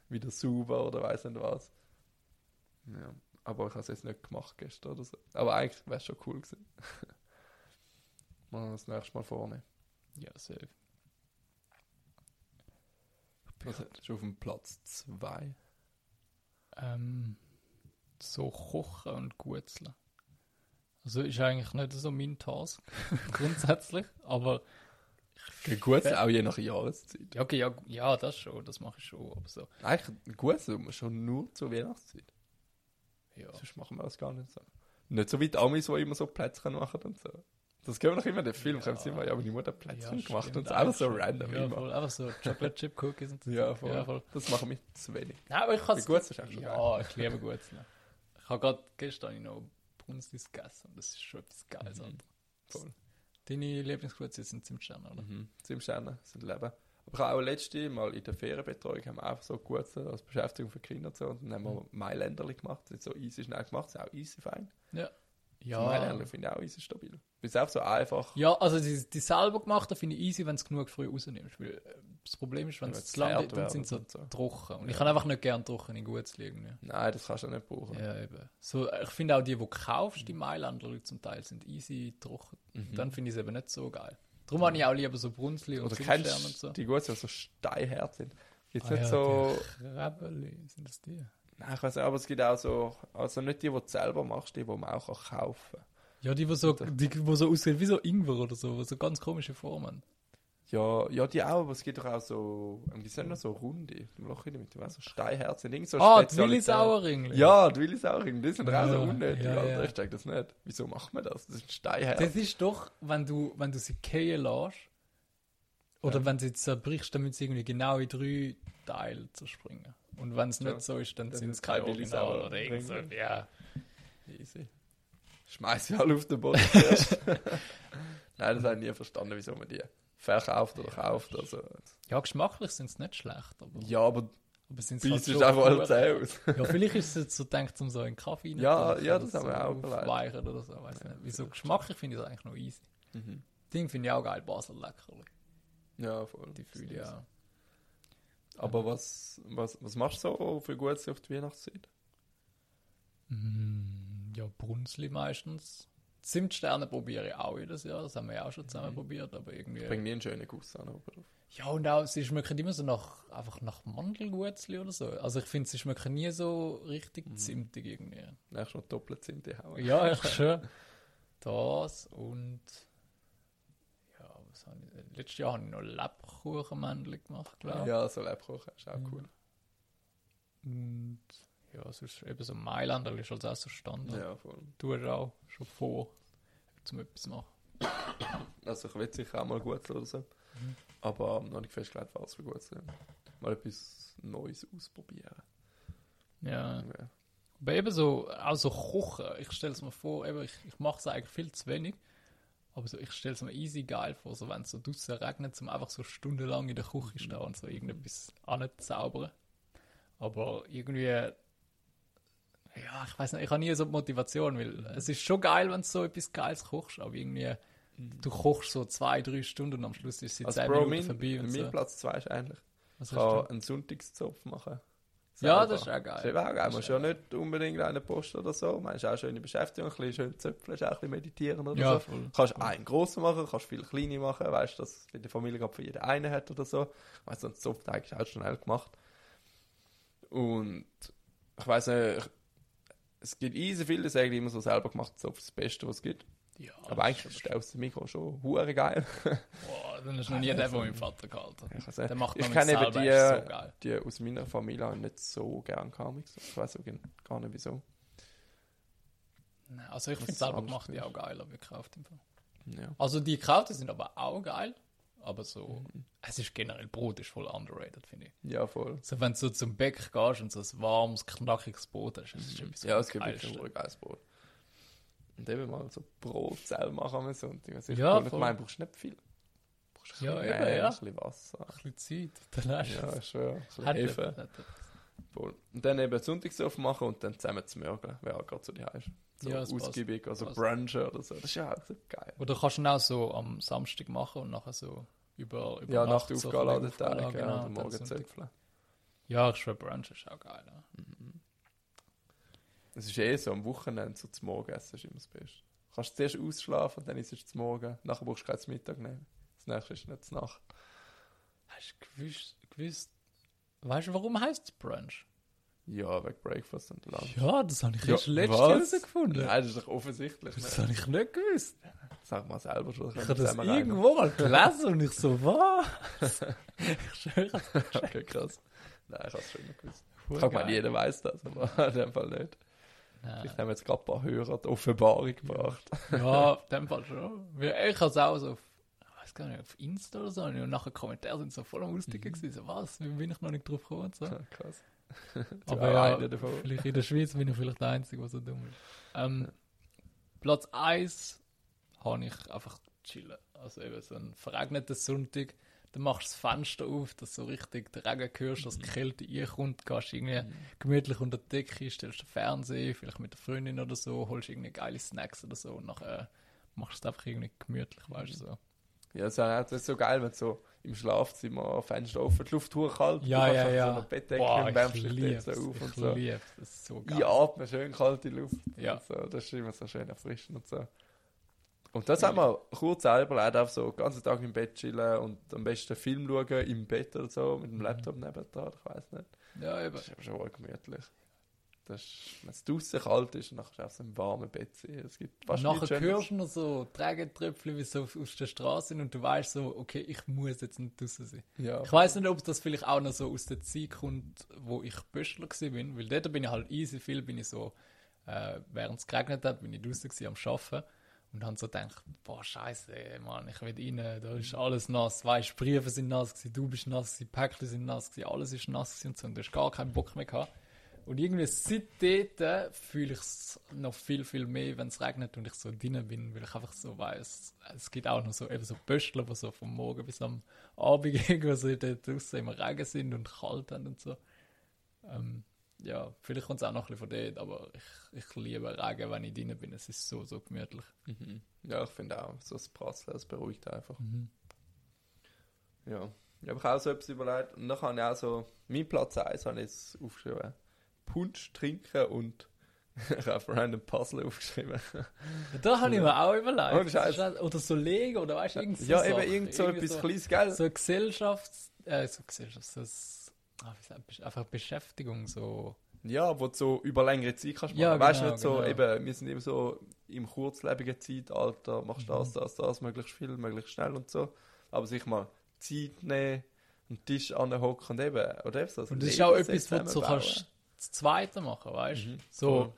wieder sauber oder weiß nicht was. Ja, aber ich habe es jetzt nicht gemacht gestern oder so. Aber eigentlich wäre es schon cool gewesen. mal das nächste Mal vorne. Ja, safe. Was ist auf dem Platz 2? Ähm, so kochen und gutzeln. Also ist eigentlich nicht so mein Task, grundsätzlich, aber Gut, auch je nach Jahreszeit. ja, okay, ja, ja, das schon, das mache ich schon, aber so, Eigentlich gut, so, schon nur zur Weihnachtszeit. Ja. Sonst machen wir das gar nicht so. Nicht so wie die Amis, die immer so Plätzchen machen und so. Das können wir noch immer in den Film, Ja. sie immer, ja, meine Mutter hat Plätzchen Ja, gemacht und so. Einfach so random ja, immer. voll, einfach so Chocolate Chip Cookies und so. Ja voll. Ja, voll. Das machen wir zu wenig. Nein, aber ich kann Wie gut ist auch schon Ja, ich liebe Gutzeln. Ich habe gerade gestern noch Brunstis gegessen und das ist schon etwas Geiles. Mhm. Voll. Deine Lieblingsgutze sind Zimtsterne, oder? Mhm. Zimtsterne sind Leben. Aber ich auch letzte Mal in der Ferienbetreuung haben wir einfach so gut so als Beschäftigung für Kinder und so. Und dann haben wir Mailänderli gemacht. Das ist so easy schnell gemacht. Das ist auch easy fein. Ja. Ja. Mailänderli finde ich auch easy stabil. Das ist auch so einfach. Ja, also die, die selber gemachten finde ich easy, wenn du es genug früh rausnimmst. Weil äh, das Problem ist, wenn Ja, sie wenn zu lang dann sind sie so trocken. Und ich Ja. kann einfach nicht gerne trocken in Guts liegen. Nein, das kannst du nicht brauchen. Ja, eben. So, ich finde auch die, die du kaufst, die Mailänder Leute zum Teil, sind easy trocken. Mhm. Dann finde ich es eben nicht so geil. Darum habe ich auch lieber so Brunzli und Zimtsterne kennst und so. die gut, die so steinhart sind? Jetzt Ah nicht ja, so. die Krebeli, sind das die? Nein, ich weiß nicht, aber es gibt auch so. Also nicht die, die du selber machst, die, die man auch kaufen kann. Ja, die, die so, die, die so aussehen wie so Ingwer oder so, so ganz komische Formen. Ja, ja, die auch, aber es gibt doch auch so. Die sind noch so runde. Im Loch in der Mitte, so steinhart sind. Irgend so Ah, die Spezialität. Willi Sauerringli. Ja, die Willi Sauerring, die sind auch so Ja, unnötig, ja, Alter. ja. Ich check das nicht. Wieso macht man das? Das ist steinhart. Das ist doch, wenn du, wenn du sie gehen lässt, oder Ja. wenn sie zerbrichst, damit sie irgendwie genau in drei Teile zerspringen. Und wenn es nicht Ja. so ist, dann Dann sind es kein kein Willi Original Sauer oder irgend so. drin. Ja. Easy. Schmeiß sie alle auf den Boden. Nein, das habe ich nie verstanden, wieso man die verkauft oder kauft. Also, ja, geschmacklich sind es nicht schlecht, aber, ja, aber aber sind bei halt ist einfach alles aus. Ja, vielleicht ist es jetzt so gedacht, um so einen Kaffee Ja, ja, das haben wir auch aufweichen oder so, weiß nicht. Wieso vielleicht geschmacklich finde ich das eigentlich noch easy. Mhm. Ding finde ich auch geil, Basel Leckerli. Ja, voll. Die fühle ich auch. Aber was, was, was machst du so für Gutes auf die Weihnachtszeit? Mm, Ja, Brunzli meistens. Zimtsterne probiere ich auch jedes Jahr. Das haben wir ja auch schon zusammen Mhm. probiert, aber irgendwie. Ich bringe nie einen schönen Guss an. oben drauf. Ja, und auch, sie schmecken immer so nach, einfach nach Mandelgutzli oder so. Also ich finde, sie schmecken nie so richtig Mhm. zimtig irgendwie. Nächstes Mal doppelt sind die hauen. Ja, ich schön. Das und ja, was habe ich? Letztes Jahr habe ich noch Lebkuchenmännchen gemacht, glaube ich. Ja, so Lebkuchen ist auch Mhm. cool. Und ja, sonst eben so Mailand, ist halt auch so Standard. Ja, voll. Du hast auch schon vor, zum etwas zu machen. Also ich will sicher auch mal gut oder so. Mhm. Aber noch nicht festgelegt, was für gut sind. Mal etwas Neues ausprobieren. Ja. Ja. Aber eben so, auch so kochen, ich stelle es mir vor, eben, ich, ich mache es eigentlich viel zu wenig, aber so, ich stelle es mir easy geil vor, so wenn es so draußen regnet, zum einfach so stundenlang in der Küche stehen und so irgendetwas anzaubern. Aber irgendwie, ja, ich weiß nicht, ich habe nie so die Motivation, weil es ist schon geil, wenn du so etwas Geiles kochst, aber irgendwie, du kochst so zwei, drei Stunden und am Schluss ist sie Also zehn Bro, Minuten mein, vorbei und mein so. Platz 2 ist eigentlich, Was ich kann du? einen Sonntagszopf machen. Ja, Selber. das ist auch geil. Das ist auch geil. Man muss ja nicht unbedingt einen Post oder so. Man ist auch schöne Beschäftigung, ein bisschen schön zöpfeln, auch ein bisschen meditieren oder Ja, so. voll. Kannst einen grossen machen, kannst viele kleine machen, weißt du, dass die Familie gerade für jeden einen hat oder so. Ich weiss, so ein Zopfteig ist auch schnell gemacht. Und ich weiss nicht, ich, es gibt easy viele, die sagen immer so selber gemacht, ist das Beste, was es gibt. Ja, Aber eigentlich ist der aus dem Mikro schon hure geil. Boah, dann ist noch nie der von meinem Vater gehalten. Ich, nicht. Der macht ich kenne eben die, so geil. die aus meiner Familie nicht so gern Comics. Ich weiß auch gar nicht wieso. Nein, Also ich finde selber gemacht die auch geil, aber gekauft im Fall. Ja. Also die gekauften sind aber auch geil, aber so, Mhm. es ist generell, Brot ist voll underrated, finde ich. ja, voll. So wenn du so zum Bäck gehst und so ein warmes, knackiges Brot hast, das ist etwas Ja, vom es gibt wirklich ein geiles Brot. Und eben mal so Brot selber machen am Sonntag. Also ich Ja, cool. ich meine, brauchst nicht viel. Du brauchst ein Ja, bisschen eben, Mehl, ja. ein bisschen Wasser. Ein bisschen Zeit, dann hast du Ja, es. schon. Ein bisschen Hefe. Voll. Und dann eben Sonntagsauf machen und dann zusammen zu mörgeln, wer auch gerade so die ist. So Ja, es passt. ausgiebig, also Passt. Brunchen oder so. Das ist ja auch so geil. Oder kannst du ihn auch so am Samstag machen und nachher so über, über Ja, nach Nacht der so Tag, genau, und und morgen zöpfeln. Ja, ich schwöre, Brunch ist auch geil. Ja. Es ist eh so, am Wochenende so zum Morgenessen ist immer das Beste. Du kannst zuerst ausschlafen, dann ist es zum Morgen. Nachher brauchst du kein Mittag nehmen. Das nächste ist nicht zur Nacht. Hast du gewusst, gewusst weißt du, warum heißt es Brunch? Ja, wegen Breakfast und Lunch. Ja, das habe ich Ja, erst letztes? Jahr herausgefunden. Nein, das ist doch offensichtlich. Das habe ich nicht gewusst. Sag mal selber schon. Ich habe das irgendwo mal gelesen und ich so, was? ich schwöre. Okay, krass. Nein, ich habe es schon gewusst. Ich meine, geil. jeder weiß das, aber in dem Fall nicht. Nein. Vielleicht haben wir jetzt gerade ein paar Hörer die Offenbarung gebracht. Ja, in dem Fall schon. Ich habe es auch so auf, ich weiß gar nicht, auf Insta oder so, und nachher Kommentare sind so voll am Austicken gewesen, so, was, wie bin ich noch nicht drauf gekommen so. Krass. Aber ja, davon. vielleicht in der Schweiz bin ich vielleicht der Einzige, der so dumm ist. Ähm, Platz 1 habe ich einfach chillen. Also eben so ein verregneter Sonntag, dann machst du das Fenster auf, dass du so richtig den Regen hörst, dass die Kälte reinkommt, gehst irgendwie gemütlich unter die Decke, stellst den Fernseher, vielleicht mit der Freundin oder so, holst irgendwie geile Snacks oder so und nachher machst du es einfach irgendwie gemütlich, weißt du so. Ja, das ist so geil, wenn du so im Schlafzimmer Fenster offen, die Luft hochkalt, Ja, du ja, ja. so einer Bettdecke Boah, und wärmst ich dich so auf und ich so. liebe das ist so geil. Einatmen, schön kalte Luft. Ja. Und so. Das ist immer so schön erfrischend und so. Und das haben wir kurz selber auf so den ganzen Tag im Bett chillen und am besten Film schauen, im Bett oder so, mit dem Laptop nebendran, ich weiß nicht. Ja, eben. Das ist aber schon wohl gemütlich. Das ist, wenn es draußen kalt ist, dann kannst du auf so einem warmen Bett sein. Es gibt Und fast nachher nichts Schöneres. hörst du noch so Trägertröpfchen, wie so auf der Straße sind und du weißt so, okay, ich muss jetzt nicht draußen sein. Ja. Ich weiß nicht, ob das vielleicht auch noch so aus der Zeit kommt, wo ich Böschler gsi bin, weil dort bin ich halt easy viel, bin ich so, äh, während es geregnet hat, bin ich draußen am Arbeiten und habe so gedacht, boah, scheiße, Mann, ich will rein, da ist alles nass, weißt, Briefe sind nass gewesen, du bist nass gewesen, Päckchen sind nass gewesen, alles ist nass gewesen und so, und du hast gar keinen Bock mehr gehabt. Und irgendwie seitdem fühle ich es noch viel, viel mehr, wenn es regnet und ich so drinnen bin, weil ich einfach so weiß, es gibt auch noch so, eben so Böschler, die so vom Morgen bis am Abend irgendwo so dort draussen im Regen sind und kalt haben und so. Ähm, ja, vielleicht kommt es auch noch ein bisschen von dort, aber ich, ich liebe Regen, wenn ich drinnen bin. Es ist so, so gemütlich. Mhm. Ja, ich finde auch, so das Prasseln, das beruhigt einfach. Mhm. Ja. Ich habe auch so etwas überlegt. Und dann habe ich auch so, mein Platz 1 habe ich jetzt aufgeschrieben. Punsch trinken und ich habe random Puzzle aufgeschrieben. Da habe ich mir auch überlegt. Ist- Oder so Lego oder weißt du, irgend so ja, eben irgend so etwas kleines, gell? So Gesellschafts... Äh, so Gesellschafts... So, ah, einfach Beschäftigung, so... Ja, wo du so über längere Zeit kannst machen. Ja, weißt du genau, nicht so, genau. eben, wir sind eben so im kurzlebigen Zeitalter, machst Mhm. das, das, das, möglichst viel, möglichst schnell und so. Aber sich mal Zeit nehmen, einen Tisch anhocken und eben, oder eben so. Und das ist auch etwas, was du so kannst das Zweite machen, weißt du? Mhm. So, Voll.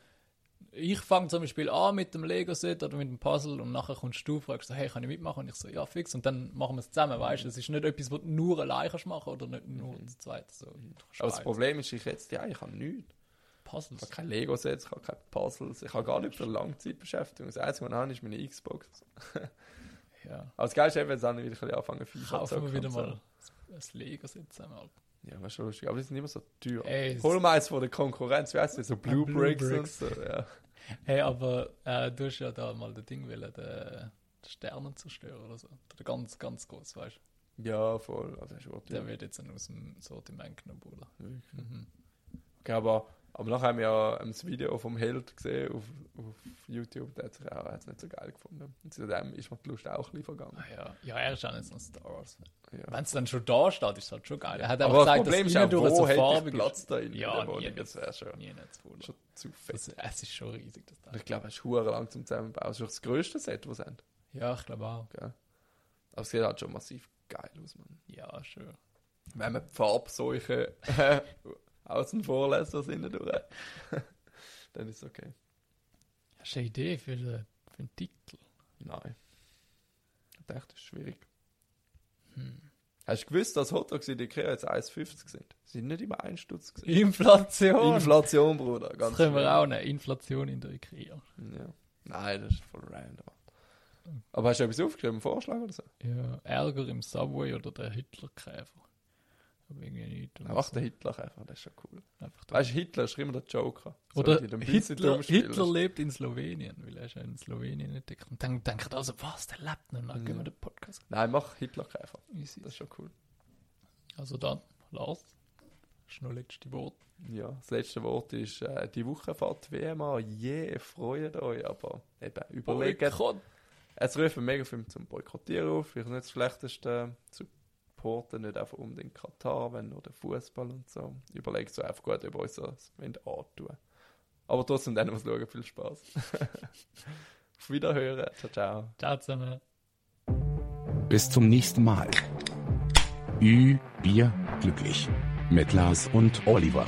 Ich fange zum Beispiel an mit dem Lego-Set oder mit dem Puzzle und nachher kommst du, fragst so, hey, kann ich mitmachen? Und ich so, ja, fix. Und dann machen wir es zusammen, weißt du? Es ist nicht etwas, was du nur allein kannst machen oder nicht nur das Zweite. So, du kannst Mhm. Aber das. Problem ist, ich jetzt, ja, ich habe nichts. Ich Puzzles. habe keine Lego-Sets, ich habe keine Puzzles, ich habe gar nicht für Langzeitbeschäftigung. Das Einzige, was ich habe, ist meine Xbox. Ja. Aber das Geilste ist jetzt habe ich wieder anfangen, FIFA Kaufen wir wieder und so. mal ein Lego-Set zusammen. Alter. Ja, war schon lustig. Aber die sind immer so teuer. Ey, Hol mal eins von der Konkurrenz, wie heißt das? So Blue, Blue Bricks, Bricks. und so. Ja. Hey, aber äh, du hast ja da mal das Ding wollen, den, den Sternenzerstörer oder so. Der ganz, ganz groß, weißt du? ja, voll. Also, Der wird jetzt aus dem Sortiment genommen, Bruder. Mhm. Okay, aber, aber nachher haben wir ja das Video vom Held gesehen auf, auf YouTube. Der hat sich auch hat's nicht so geil gefunden. Und seitdem ist mir die Lust auch ein bisschen vergangen. Ah, ja. ja, er ist auch nicht so ein Star Wars. Ja. Wenn es dann schon da steht, ist es halt schon geil. Er hat Aber einfach das gesagt, Problem dass ist auch, wo so farbig Platz da in Ja, der Wohnung? Das wäre schon, Nie nicht schon zu fett. Es, es ist schon riesig, das Teil. Ich glaube, es ist hure lang zum Zusammenbauen. Das ist das grösste Set, das sie haben. Ja, ich glaube auch. Gell? Aber es sieht halt schon massiv geil aus, man. Ja, schön. Wenn man die Farbseuche äh, außen vor lässt, was innen durch, dann ist es okay. Hast du eine Idee für den, für den Titel? Nein. Ich dachte, das ist schwierig. Hm. Hast du gewusst, dass Hotdogs in der Ikea jetzt 1,50 sind? Sie sind nicht immer ein Stutz gewesen. Inflation! Inflation, Bruder. das Ganz können wir auch eine Inflation in der Ikea. Ja. Nein, das ist voll random. Aber hast du etwas aufgeschrieben, einen Vorschlag oder so? Ja, Ärger im Subway oder der Hitlerkäfer. Aber irgendwie nicht. oder Ach, so. der Hitlerkäfer, das ist schon cool. Einfach Weißt du, Hitler ist immer der Joker. Oder ich den ein bisschen Hitler. Hitler lebt in Slowenien, weil er ist ja in Slowenien entdeckt. Und dann denkt also, was, der lebt noch, dann gehen wir den Podcast. Nein, mach Hitlerkäfer. Easy. Das ist schon cool. Also dann, Lars, hast du noch letzte Wort? Ja, das letzte Wort ist, äh, die Woche fährt wie immer, je, freut euch, aber eben, überlegt. Boykott. Es rufen mega viel zum Boykottieren auf, vielleicht nicht das Schlechteste, supporten nicht einfach unbedingt Katar, wenn nur der Fußball und so. Überlegt so einfach gut, ob ihr euch das antun Aber trotzdem, dann was schauen, viel Spaß. Auf Wiederhören, ciao, ciao. Ciao zusammen. Bis zum nächsten Mal. Ü, Bier, glücklich. Mit Lars und Oliver.